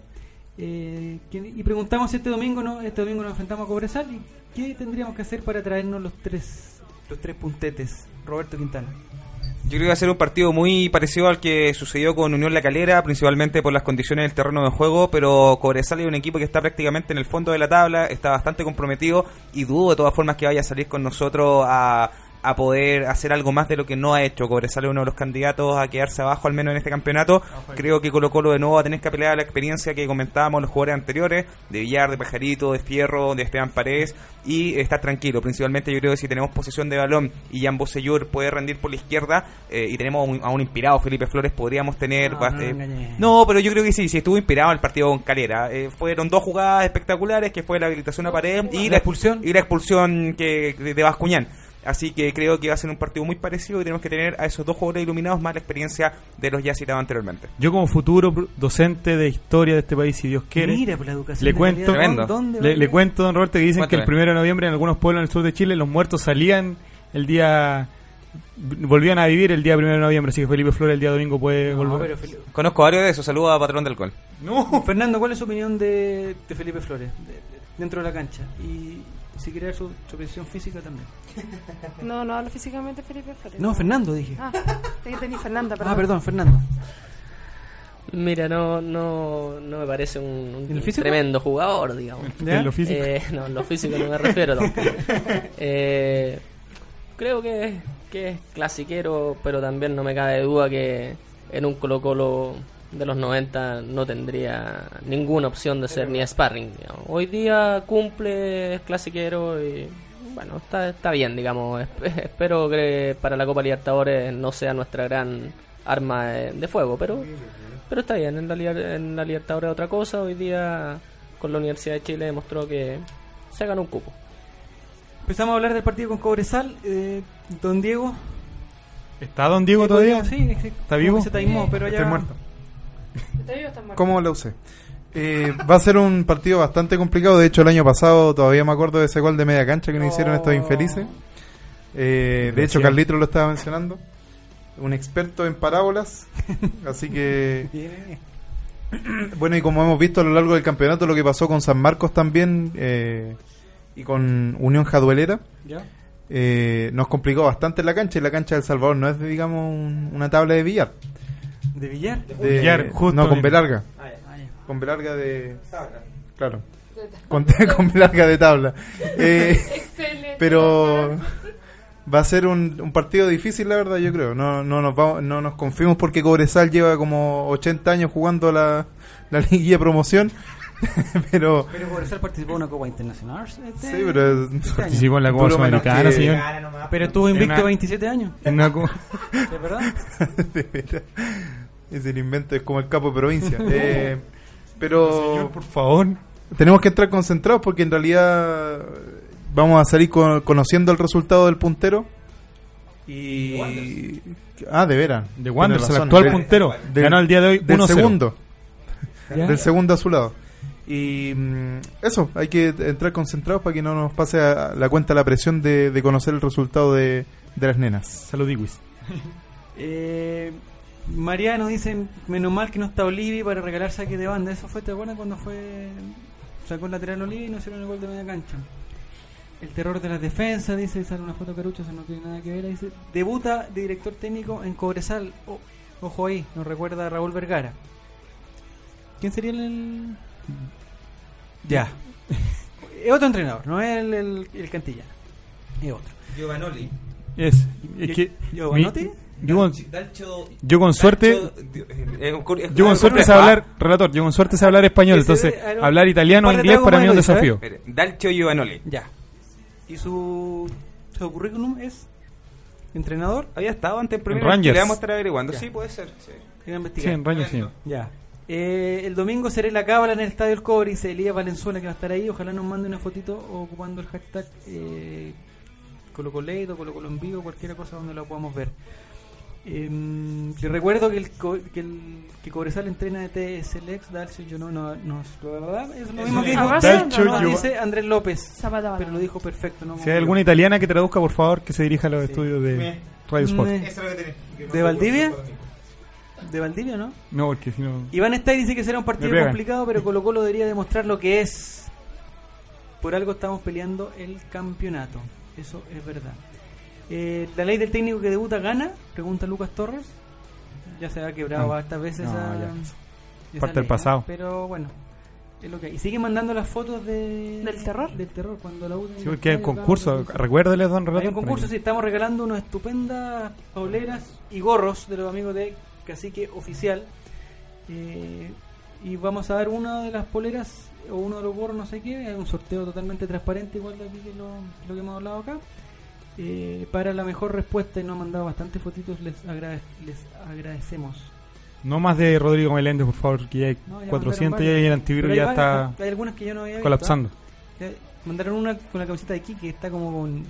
Eh, ¿quién- y preguntamos si este domingo, ¿no? Este domingo nos enfrentamos a Cobresal y qué tendríamos que hacer para traernos los tres, los tres puntetes, Roberto Quintana. Yo creo que va a ser un partido muy parecido al que sucedió con Unión La Calera, principalmente por las condiciones del terreno de juego, pero Cobresal es un equipo que está prácticamente en el fondo de la tabla, está bastante comprometido y dudo de todas formas que vaya a salir con nosotros a, a poder hacer algo más de lo que no ha hecho. Cobresal es uno de los candidatos a quedarse abajo, al menos en este campeonato. Creo que Colo Colo de nuevo va a tener que apelar a la experiencia que comentábamos los jugadores anteriores, de Villar, de Pajarito, de Fierro, de Esteban Paredes, y estar tranquilo. Principalmente yo creo que si tenemos posesión de balón y Jan Bosellur puede rendir por la izquierda, eh, y tenemos a un, a un inspirado Felipe Flores, podríamos tener... No, eh, no pero yo creo que sí, sí estuvo inspirado en el partido con Calera. Eh, fueron dos jugadas espectaculares, que fue la habilitación a pared y la expulsión y la expulsión que de, de Bascuñán. Así que creo que va a ser un partido muy parecido y tenemos que tener a esos dos jugadores iluminados más la experiencia de los ya citados anteriormente. Yo como futuro docente de historia de este país, si Dios quiere, Mira, pues la educación le cuento, calidad, Tremendo. ¿dónde le, cuento, don Roberto, que dicen que el Cuéntame. primero de noviembre en algunos pueblos en el sur de Chile los muertos salían el día, volvían a vivir el día primero de noviembre, así que Felipe Flores el día domingo puede No, volver. pero Felipe- Conozco varios de esos, saludos a Patrón del Gol. No, Fernando, ¿cuál es su opinión de, de Felipe Flores de- de- dentro de la cancha? Y si quiere dar su, su opinión física también. No, no hablo físicamente Felipe Flores. No, Fernando dije. Ah, te tenía Fernanda, perdón. Ah, perdón, Fernando. Mira, no, no, no me parece un, tremendo jugador, digamos. ¿Ya? en lo físico. Eh, no, en lo físico no me refiero tampoco. Eh, creo que, que es clasiquero, pero también no me cabe duda que en un Colo Colo de los 90 no tendría ninguna opción de ser ni sparring. digamos. Hoy día cumple, es clasiquero y bueno, está, está bien, digamos. Esp- Espero que para la Copa Libertadores no sea nuestra gran arma de, de fuego, pero pero está bien, en la, en la Libertadores es otra cosa. Hoy día con la Universidad de Chile demostró que se ganó un cupo. Empezamos a hablar del partido con Cobresal. Eh, don Diego. ¿Está don Diego todavía? Sí, sí. ¿Está vivo? Se taimó, pero ya. Estoy muerto. ¿Está vivo o está muerto? ¿Cómo la usé? Eh, va a ser un partido bastante complicado. De hecho, el año pasado todavía me acuerdo de ese gol de media cancha que nos hicieron estos infelices. Eh, de hecho. Carlitos lo estaba mencionando. Un experto en parábolas. Así que, Bien. bueno, y como hemos visto a lo largo del campeonato, lo que pasó con San Marcos también eh, y con Unión Jaduelera. ¿Ya? eh, nos complicó bastante la cancha y la cancha del Salvador no es, digamos, un- una tabla de billar. ¿De Villar? De- Billar, justo no, con en- B larga. Ah. Con B larga de... Claro. Con, con B larga de tabla. Eh, Excelente. pero va a ser un, un partido difícil, la verdad, yo creo. No, no, nos, vamos, no nos confiemos porque Cobresal lleva como 80 años jugando la, la liguilla promoción. pero... Pero Cobresal participó en una Copa Internacional. Este, Sí, pero... este año. Participó en la Copa Sudamericana, que- señor. Pero estuvo invicto una- 27 años. En una co- ¿De verdad? De veras. es el invento, es como el capo de provincia. Eh, pero Señor, por favor. tenemos que entrar concentrados porque en realidad vamos a salir con- conociendo el resultado del puntero. Y. Ah, de veras. De Wanderers, Tienes el actual puntero. del- Ganó el día de hoy Del 1-0. segundo. Ya. Del segundo a su lado. Y mm, eso, hay que entrar concentrados para que no nos pase a la cuenta la presión de, de conocer el resultado de, de las nenas. Saludiguis. Eh, Mariano dice, menos mal que no está Olivi para regalar saque de banda. Eso fue, ¿te acuerdas cuando fue sacó el lateral Olivi y no hicieron el gol de media cancha? El terror de las defensas, dice, sale una foto carucha, eso no tiene nada que ver. Dice, debuta de director técnico en Cobresal. O- ojo ahí, nos recuerda a Raúl Vergara. ¿Quién sería el...? Ya. es otro entrenador, no es el, el. Es otro. Giovanoli. Es, es que. ¿Giovanotti? yo, con, yo con suerte. eh, Yo con suerte sé hablar, relator, yo con suerte sé hablar español, entonces hablar italiano o inglés para mí es un desafío. Dalcio Giovanoli. Ya. ¿Y su, su currículum es entrenador? Había estado antes en. Rangers. Le vamos a estar averiguando. Ya. Sí, puede ser. sí. Sí, en Rangers, señor. Ya. Eh, el domingo seré la cábala en el Estadio El Cobre, dice Elías Valenzuela que va a estar ahí. Ojalá nos mande una fotito ocupando el hashtag eh, Colo Coleito, Colo Colo en vivo, cualquier cosa donde lo podamos ver. Em, te recuerdo que el, que el que Cobresal entrena de TSLX, Dalcio, yo no, no, no, la verdad, es lo mismo que dijo Dalcio, no, dice Andrés López, Zapata pero lo dijo perfecto. No Si hay alguna italiana que traduzca, por favor, que se dirija a los estudios de Radio Sport. Me- Eso es lo que tenés. Que no ¿De Valdivia? ¿De Valdivia no? No, porque si no. Iván Stay dice que será un partido complicado, pero Colo Colo debería demostrar lo que es. Por algo estamos peleando el campeonato. Eso es verdad. Eh, ¿La ley del técnico que debuta gana? Pregunta Lucas Torres. Ya se ha quebrado No. varias veces No, ya. esa Parte del pasado. Pero bueno, es lo que hay. Y siguen mandando las fotos de, ¿Del terror? Del terror, cuando la Sí, porque hay un concurso. Recuérdales, don hay Relator. un concurso, sí, estamos regalando unas estupendas pauleras y gorros de los amigos de Cacique Oficial. Eh, y vamos a dar una de las poleras o uno de los gorros, no sé qué. Hay un sorteo totalmente transparente, igual de aquí que lo, lo que hemos hablado acá. Eh, para la mejor respuesta, y nos han mandado bastantes fotitos, les, agrade- les agradecemos. No más de Rodrigo Meléndez, por favor, que ya hay No, ya 400 mandaron y el antivirus ya está varias, hay algunas que yo no había visto, colapsando. Mandaron una con la camiseta de Kiki que está como con,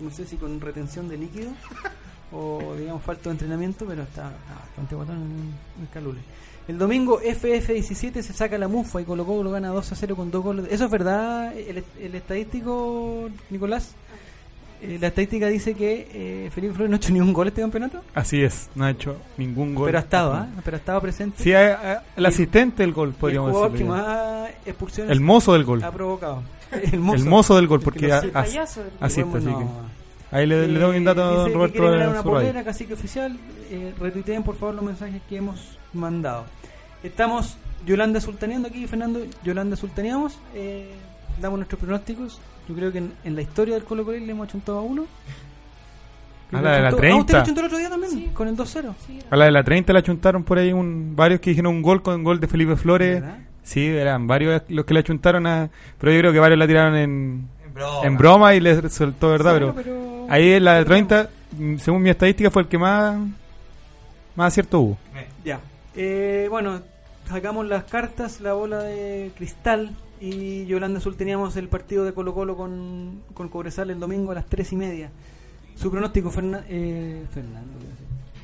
no sé si con retención de líquido o digamos falta de entrenamiento, pero está, está bastante botón en, en Calule. El domingo FF17 se saca la mufa y Colo Colo gana 2 a 0 con dos goles. ¿Eso es verdad, el, el estadístico Nicolás? Eh, la estadística dice que eh, Felipe Flores no ha hecho ni un gol este campeonato. Así es, no ha hecho ningún gol. Pero ha estado, ¿ah? Pero ha estado presente. Sí, eh, eh, el asistente del gol, y el podríamos jugador que más expulsiones El mozo del gol. ha provocado. El El mozo del gol, El que porque a- as- payaso del gol. asiste, así no. que. Ahí le, le doy un dato a Eh, don dice que Roberto quiere ganar una polera, cacique oficial. Eh, retuiteen por favor los mensajes que hemos mandado. Estamos Yolanda Sultaneando aquí, Fernando. Yolanda Sultaneamos. Eh, damos nuestros pronósticos. Yo creo que en, en la historia del Colo Colo le hemos chuntado a uno. Ah, que la de la chuntó- Ah, usted 30. chuntó el otro día también, con el 2-0. A la de la 30 la chuntaron por ahí un, varios que dijeron un gol con un gol de Felipe Flores. ¿Verdad? Sí, eran varios los que la chuntaron a... Pero yo creo que varios la tiraron en, En broma. en broma y les resultó verdad, Sí, pero, pero- ahí en la de 30, mm, según mi estadística, fue el que más, más acierto hubo. Ya. Eh, bueno, sacamos las cartas, la bola de cristal y Yolanda Azul teníamos el partido de Colo Colo con, con Cobresal el domingo a las tres y media. Su pronóstico, Ferna- eh, Fernando.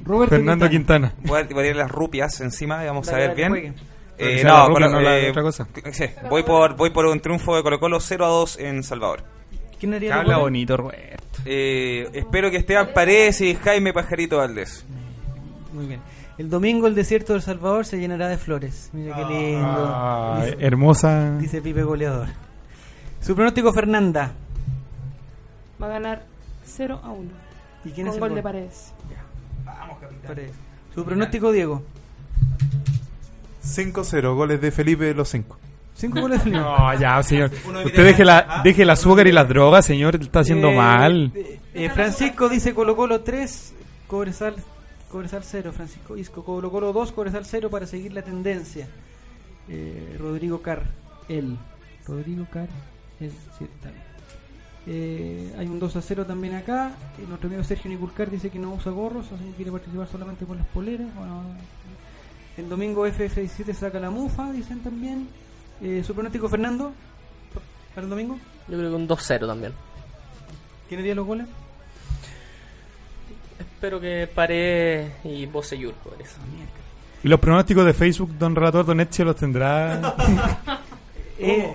Roberto Fernando Quintana. Voy a voy a tirar las rupias encima vamos Dale, a ver dale, bien. Eh, no, rupia, Colo- no eh, otra cosa. sí, voy por voy por un triunfo de Colo Colo 0 a 2 en Salvador. ¿Quién haría Habla bonito, Roberto. Eh, espero que Esteban Paredes y Jaime Pajarito Valdés. Muy bien. El domingo el desierto del Salvador se llenará de flores. Mira qué lindo. Ah, dice, hermosa. dice Pipe Goleador. Su pronóstico, Fernanda. Va a ganar 0 a 1. ¿Y quién Con es el gol gol? de Paredes. Paredes. Su pronóstico, Diego. 5-0, goles de Felipe los 5. Cinco goles de. No, ya, señor. Usted deje, la, ¿Ah? deje el azúcar y las drogas, señor. Está haciendo Eh, mal. eh, eh, Francisco dice Colo Colo 3, Cobresal, Cobresal 0. Francisco Isco, Colo Colo 2, Cobresal 0 para seguir la tendencia. Eh, Rodrigo Car, él. Rodrigo Car, él. Sí, está bien. Eh, hay un 2 a 0 también acá. Eh, nuestro amigo Sergio Niculcar dice que no usa gorros, así que quiere participar solamente con las poleras. Bueno, el domingo FF17 saca la mufa, dicen también. Eh, ¿Su pronóstico, Fernando? ¿Para el domingo? Yo creo que un 2-0 también. ¿Quién haría los goles? Espero que pare y Boseyur por eso. ¿Y los pronósticos de Facebook, don Relator Don Ezio, los tendrá? Eh,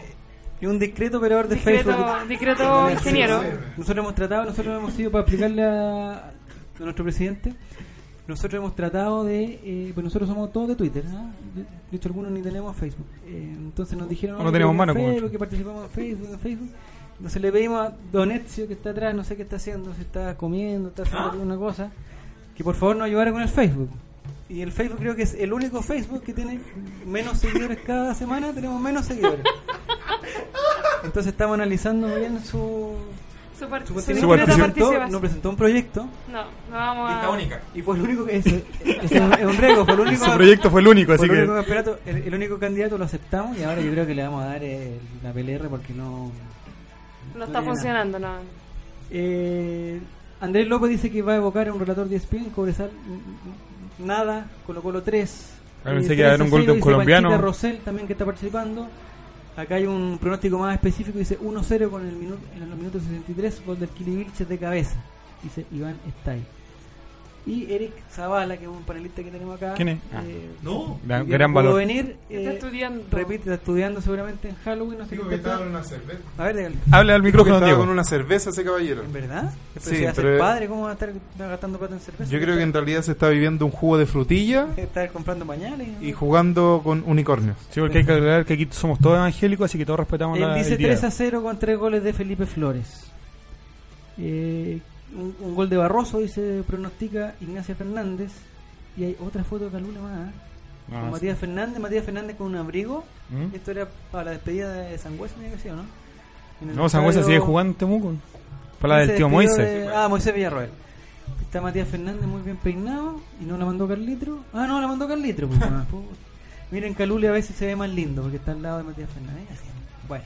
y un discreto operador de Discreto, Facebook. discreto ingeniero. Nosotros hemos tratado, nosotros hemos ido para explicarle a, a nuestro presidente. Nosotros hemos tratado de, eh, pues nosotros somos todos de Twitter, ¿no? De, de hecho algunos ni tenemos Facebook. Eh, entonces nos dijeron, No "Oye, tenemos mano, Facebook, como que participamos en Facebook, en Facebook. Entonces le pedimos a Don Ezio que está atrás, no sé qué está haciendo, si está comiendo, está haciendo alguna cosa, que por favor nos ayudara con el Facebook. Y el Facebook creo que es el único Facebook que tiene menos seguidores cada semana, tenemos menos seguidores. Entonces estamos analizando bien su, Su, par- su su presentó, nos presentó un proyecto No, no vamos a. Lista única. y fue el único que es, es un, es un riesgo, fue el único, Su proyecto fue el único, así el que... único campeonato, el, el único candidato lo aceptamos y ahora yo creo que le vamos a dar el- la PLR porque no No está tiene funcionando, no. Eh, Andrés López dice que va a evocar a un relator de ESPN, Cobresal nada, Colo Colo 3. Ah, pensé que iba a haber un gol de un colombiano. Rosel también que está participando. Acá hay un pronóstico más específico, dice 1-0 con el minuto, en los minutos 63, gol del Kili Vilches de cabeza. Dice Iván ahí. Y Eric Zavala, que es un panelista que tenemos acá. ¿Quién es? Ah. Eh, No. Gran- que no gran pudo valor. venir. Está eh, estudiando. repite, está estudiando seguramente en Halloween. No sé Digo qué que está. estaba en una cerveza. A ver, dígale. Habla al micrófono, estaba Diego. con una cerveza ese caballero. ¿En verdad? Sí, si va a ser pero- padre, ¿cómo va a estar gastando plata en cerveza? Yo creo que en realidad se está viviendo un jugo de frutilla Estar comprando pañales. y jugando con unicornios. Sí, porque hay que aclarar que aquí somos todos evangélicos, así que todos respetamos Él la dice el día. 3 a 0 con 3 goles de Felipe Flores. Eh, un, un gol de Barroso, dice, pronostica Ignacia Fernández. Y hay otra foto de Calula más. ¿eh? Ah, con sí. Matías Fernández, Matías Fernández con un abrigo. ¿Mm? Esto era para la despedida de Sangüesa, me decía, ¿no? No, Sangüesa sigue jugando en Temuco. Para la ¿Quién del tío Moisés. de- Ah, Moisés Villarroel. Está Matías Fernández muy bien peinado y no la mandó Carlitro. Ah, no, la mandó Carlitro. pues. Miren, Calule a veces se ve más lindo porque está al lado de Matías Fernández. Así. Bueno.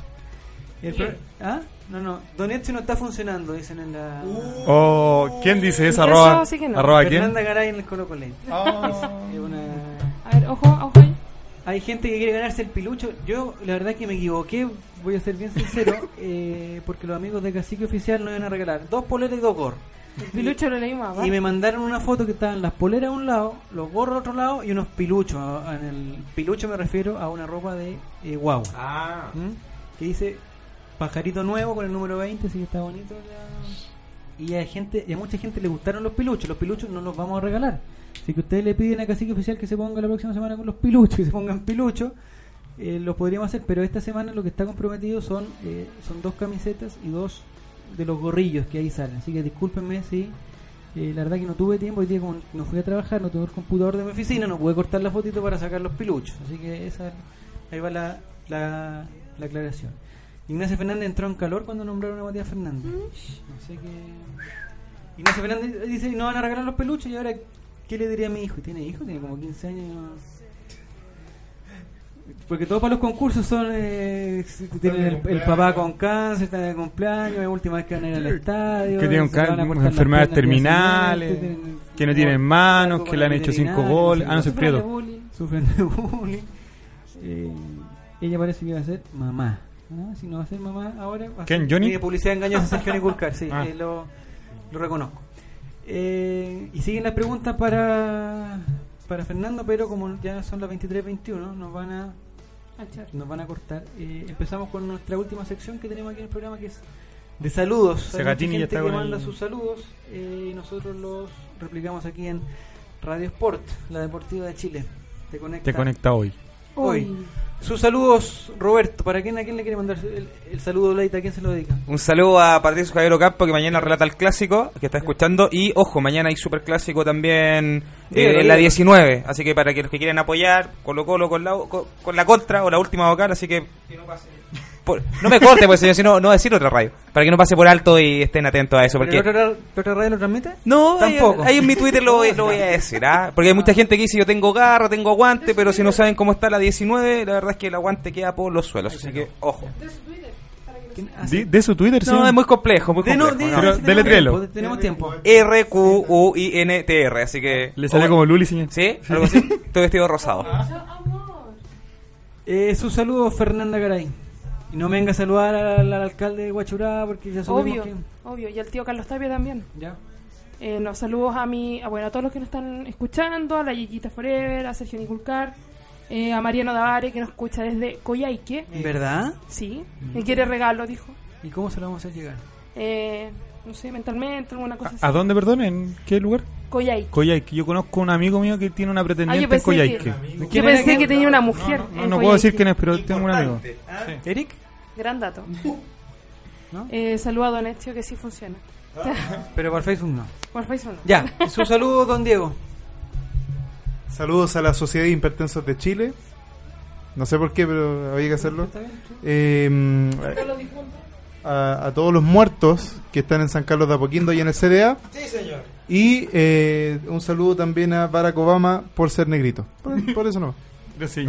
El ¿Ah? No, no. Don Ezio no está funcionando, dicen en la. Oh, ¿quién dice eso? Arroba, sí que no. arroba quién? Fernanda Garay en el Colo Colo. Oh. Es una- A ver, ojo, ojo ahí. Hay gente que quiere ganarse el pilucho. Yo, la verdad, que me equivoqué. Voy a ser bien sincero. eh, porque los amigos de Cacique Oficial nos iban a regalar dos poleras y dos gorros. El pilucho lo leímos abajo. Y me mandaron una foto que estaban las poleras a un lado, los gorros a otro lado y unos piluchos. En el pilucho me refiero a una ropa de eh, guagua. Ah. ¿Mm? Que dice pajarito nuevo con el número 20, así que está bonito. ya. Y a gente, y a mucha gente le gustaron los piluchos. Los piluchos no los vamos a regalar. Así que ustedes le piden a Cacique Oficial que se ponga la próxima semana con los piluchos, que se pongan piluchos. Eh, los podríamos hacer, pero esta semana lo que está comprometido son eh, son dos camisetas y dos de los gorrillos que ahí salen. Así que discúlpenme si eh, la verdad que no tuve tiempo. Hoy día, como no fui a trabajar, no tengo el computador de mi oficina, no pude cortar la fotito para sacar los piluchos. Así que esa ahí va la, la, la aclaración. Ignacio Fernández entró en calor cuando nombraron a Matías Fernández. No sé qué. Ignacio Fernández dice: No van a regalar los peluches. Y ahora, ¿qué le diría a mi hijo? ¿Tiene hijo? Tiene como 15 años. Porque todos para los concursos son. Eh, tienen el, el papá con cáncer, está de cumpleaños, es la última vez que van a ir al estadio. Que tienen se enfermedades terminales, siguiente, tienen- que no tienen manos, que le han hecho cinco veterinario, goles. no Ah, no, qué. Sufren de bullying. Sufren de bullying. Eh, ella parece que va a ser mamá. ¿Ah? Si no va a ser mamá ahora, va a ¿Quién, ser Johnny? de publicidad engañosa Sergio Niculcar, sí, Ah. eh, lo, lo reconozco. Eh, y siguen las preguntas para para Fernando, pero como ya son las 23.21, nos van a nos van a cortar. Eh, empezamos con nuestra última sección que tenemos aquí en el programa, que es de saludos. Segatini ya gente está que manda el- sus saludos eh, y nosotros los replicamos aquí en Radio Sport, la deportiva de Chile. Te conecta. Te conecta hoy. Hoy. Sus saludos, Roberto. ¿Para quién, a quién le quiere mandar el, el saludo, Leita? ¿A quién se lo dedica? Un saludo a Patricio Javier Ocampo que mañana relata el clásico que está escuchando. Y ojo, mañana hay super clásico también eh, en la dígalo. 19. Así que para que los que quieren apoyar, Colo Colo con la, con, con la contra o la última vocal. Así que. Por- no me corte, pues señor, si no, no va a decir otra radio. Para que no pase por alto y estén atentos a eso. ¿Pero Porque ¿La otra, radio lo transmite? no, Tampoco. ahí en mi Twitter lo, voy- lo voy a decir, ¿ah? Porque hay mucha gente que dice yo tengo garra, tengo aguante, pero si no saben cómo está la 19, la verdad es que el aguante queda por los suelos. Así que, ojo. Ah, sí. De su Twitter, sí. No, es muy complejo, muy De no- complejo. de- ¿no? Pero sí, tenemos tiempo, Tenemos tiempo. R-Q-U-I-N-T-R, así que. Le sale como Luli, señor. ¿Sí? Algo así. Estoy vestido rosado. Eh, su saludo, Fernanda Garay. No me venga a saludar al, al alcalde de Guachurá porque ya sabemos Obvio, que... obvio. Y al tío Carlos Tapia también. Ya. Eh, nos saludos a mi, a, bueno, a todos los que nos están escuchando, a la Yeyita Forever, a Sergio Niculcar, eh, a Mariano Davare que nos escucha desde Coyhaique. ¿Verdad? Sí, y quiere regalo, dijo. ¿Y cómo se lo vamos a hacer llegar? Eh, no sé, mentalmente, alguna cosa así. ¿A dónde, perdón? ¿En qué lugar? Coyhaique. Coyhaique. Yo conozco un amigo mío que tiene una Ah, pretendiente yo en Coyhaique. que, yo ¿Quién era pensé que tenía una mujer. No, en no puedo decir quién es, pero tengo un amigo. ¿Eric? Gran dato. ¿No? Eh, saludo a Don Ezio que sí funciona. Pero por Facebook no. Por Facebook no. Ya, su saludo, don Diego. Saludos a la Sociedad de Hipertensos de Chile. No sé por qué, pero había que hacerlo. Eh, a, a todos los muertos que están en San Carlos de Apoquindo y en el CDA. Sí, señor. Y eh, un saludo también a Barack Obama por ser negrito. Por, por eso no. Sí.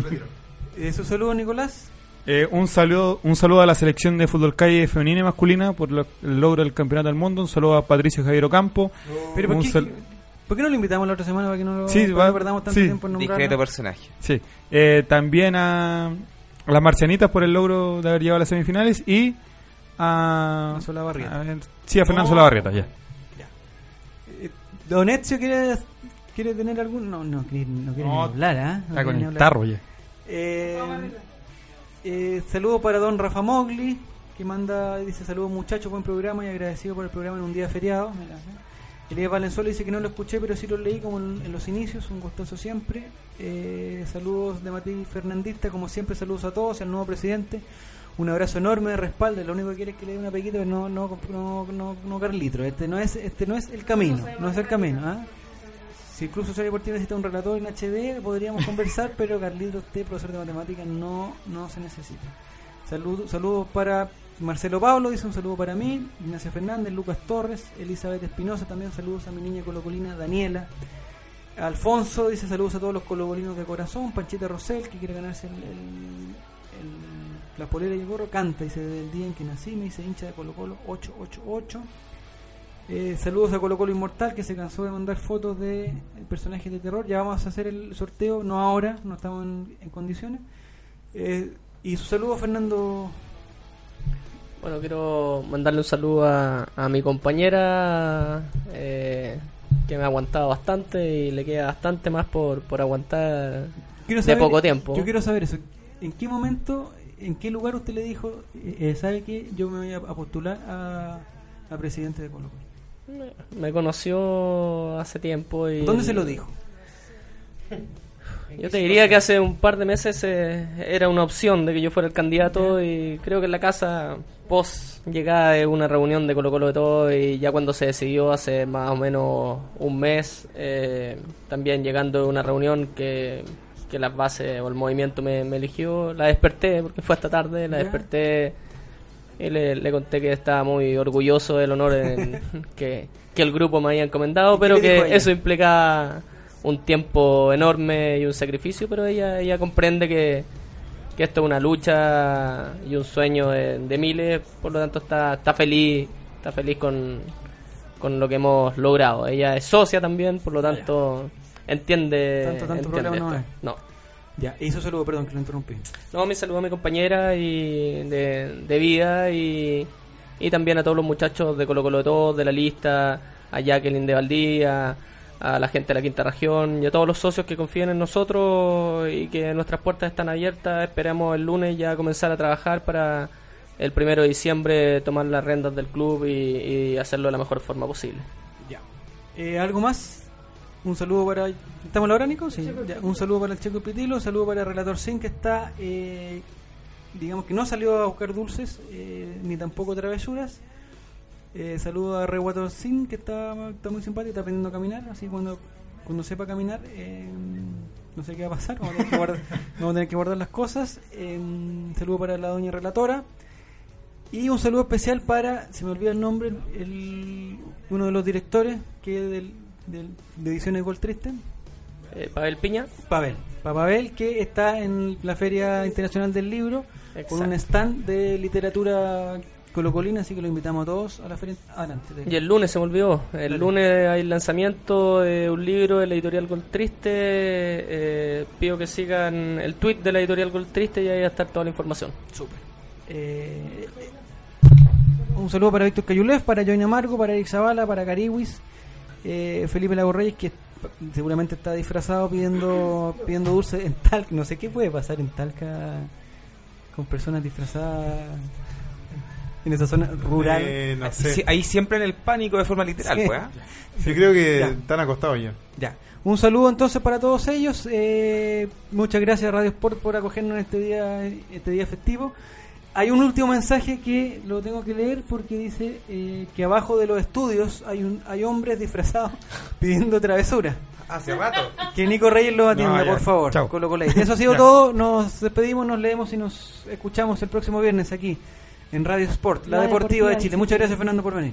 Eh, su saludo, Nicolás. Eh, un saludo un saludo a la selección de fútbol calle femenina y masculina por lo- el logro del campeonato del mundo. Un saludo a Patricio Javier Ocampo. Pero ¿por Un qué, sal- ¿por qué no lo invitamos la otra semana para que no, lo, Sí, va- no perdamos tanto sí. tiempo en nombrarlo? Discreto personaje. Sí. Eh, también a, a las marcianitas por el logro de haber llegado a las semifinales y a, A Solabarrieta. a- sí, a Fernando Solabarrieta, ya. Eh, Don Ezio quiere, quiere tener algún. No, no, quiere- no quiere No, ni hablar, ¿ah? No Está quiere con el hablar. tarro ya. Eh, eh, saludo para don Rafa Mogli, que manda, dice saludos muchachos, buen programa y agradecido por el programa en un día feriado. Mira, ¿eh? Elías Valenzuela dice que no lo escuché, pero sí lo leí como en, los inicios, un gustoso siempre. Eh, saludos de Mati Fernandista, como siempre, saludos a todos, al nuevo presidente. Un abrazo enorme de respaldo, lo único que quiere es que le dé una pequita, pero no, no, no, no, no Carlitro. Este no es, este no es el camino, no es el camino. ¿ah? Si el Club Social Deportivo necesita un relator en HD, podríamos conversar, pero Carlitos, usted, profesor de matemáticas, no, no se necesita. Saludos saludos para Marcelo Pablo, dice un saludo para mí, Ignacio Fernández, Lucas Torres, Elizabeth Espinosa, también saludos a mi niña colocolina Daniela. Alfonso dice saludos a todos los colocolinos de corazón. Panchita Rosel, que quiere ganarse el- la polera y el gorro, canta, dice desde el día en que nací, me dice hincha de Colo Colo 888. Eh, saludos a Colo Colo Inmortal que se cansó de mandar fotos de personajes de terror. Ya vamos a hacer el sorteo, no ahora, no estamos en, en condiciones. Eh, y su saludo Fernando. Bueno, quiero mandarle un saludo a, a mi compañera eh, que me ha aguantado bastante y le queda bastante más por, por aguantar Quiero de saber- poco tiempo. Yo quiero saber eso. ¿En qué momento, en qué lugar usted le dijo, eh, sabe que yo me voy a, a postular a, a presidente de Colo Colo? Me- Me conoció hace tiempo y... ¿Dónde se lo dijo? Yo te diría que hace un par de meses eh, era una opción de que yo fuera el candidato y creo que en la casa post llegada de una reunión de Colo Colo de todo y ya cuando se decidió hace más o menos un mes, eh, también llegando de una reunión que, que las bases o el movimiento me, me eligió, la desperté porque fue esta tarde, la desperté y le, le conté que estaba muy orgulloso del honor en- que, que el grupo me había encomendado, ¿Y qué pero que eso implica un tiempo enorme y un sacrificio, pero ella, ella comprende que, que esto es una lucha y un sueño de, de miles, por lo tanto está, está feliz, está feliz con, con lo que hemos logrado. Ella es socia también, por lo tanto entiende, Tanto- tanto entiende problema no es. No. Ya, y su saludo, perdón que lo interrumpí. No, mi saludo a mi compañera y de, de vida y, y también a todos los muchachos de Colo Colo de Todos, de la lista, a Jacqueline de Valdía, a la gente de la quinta región y a todos los socios que confían en nosotros y que nuestras puertas están abiertas. Esperamos el lunes ya comenzar a trabajar para el primero de diciembre tomar las rendas del club y, y hacerlo de la mejor forma posible. Ya. Eh, ¿Algo más? Un saludo para. ¿Estamos a la hora, Nico? Sí. Ya, Un saludo para el Checo Pitilo, un saludo para el Relator Sin, que está. eh, digamos que no salió a buscar dulces, eh, ni tampoco travesuras. Eh, saludo a Rewater Sin, que está, está muy simpático, está aprendiendo a caminar. Así cuando, cuando sepa caminar, eh, no sé qué va a pasar. Vamos a tener que guardar, vamos a tener que guardar las cosas. Eh, un saludo para la doña Relatora. Y un saludo especial para, se me olvida el nombre, el, uno de los directores que del, de Ediciones Gol Triste, Eh, Pavel Piña. Pavel. Pa- Pavel, que está en la Feria Internacional del Libro con un stand de literatura colocolina, así que lo invitamos a todos a la feria. Adelante. Y el lunes se me olvidó. El lunes hay lanzamiento de un libro de la editorial Gol Triste. Eh, pido que sigan el tweet de la editorial Gol Triste y ahí va a estar toda la información. Súper. Eh, un saludo para Víctor Cayulev, para Join Amargo, para Eric Zavala, para Cariwis, eh, Felipe Lago Reyes, que seguramente está disfrazado pidiendo pidiendo dulce en Talca. No sé qué puede pasar en Talca con personas disfrazadas en esa zona rural. Eh, no Sí, sé. ahí siempre en el pánico de forma literal, Sí. pues. Yo creo que Ya. están acostados ya. Ya. Un saludo entonces para todos ellos. Eh, muchas gracias Radio Sport por acogernos en este día, este día festivo. Hay un último mensaje que lo tengo que leer porque dice eh, que abajo de los estudios hay un, hay hombres disfrazados pidiendo travesura. Hace rato. Que Nico Reyes los atienda, No, por favor. Chao. Colo Colo. Eso ha sido Ya. todo. Nos despedimos, nos leemos y nos escuchamos el próximo viernes aquí en Radio Sport, la, La deportiva, deportiva de de Chile. Chile. Muchas gracias, Fernando, por venir.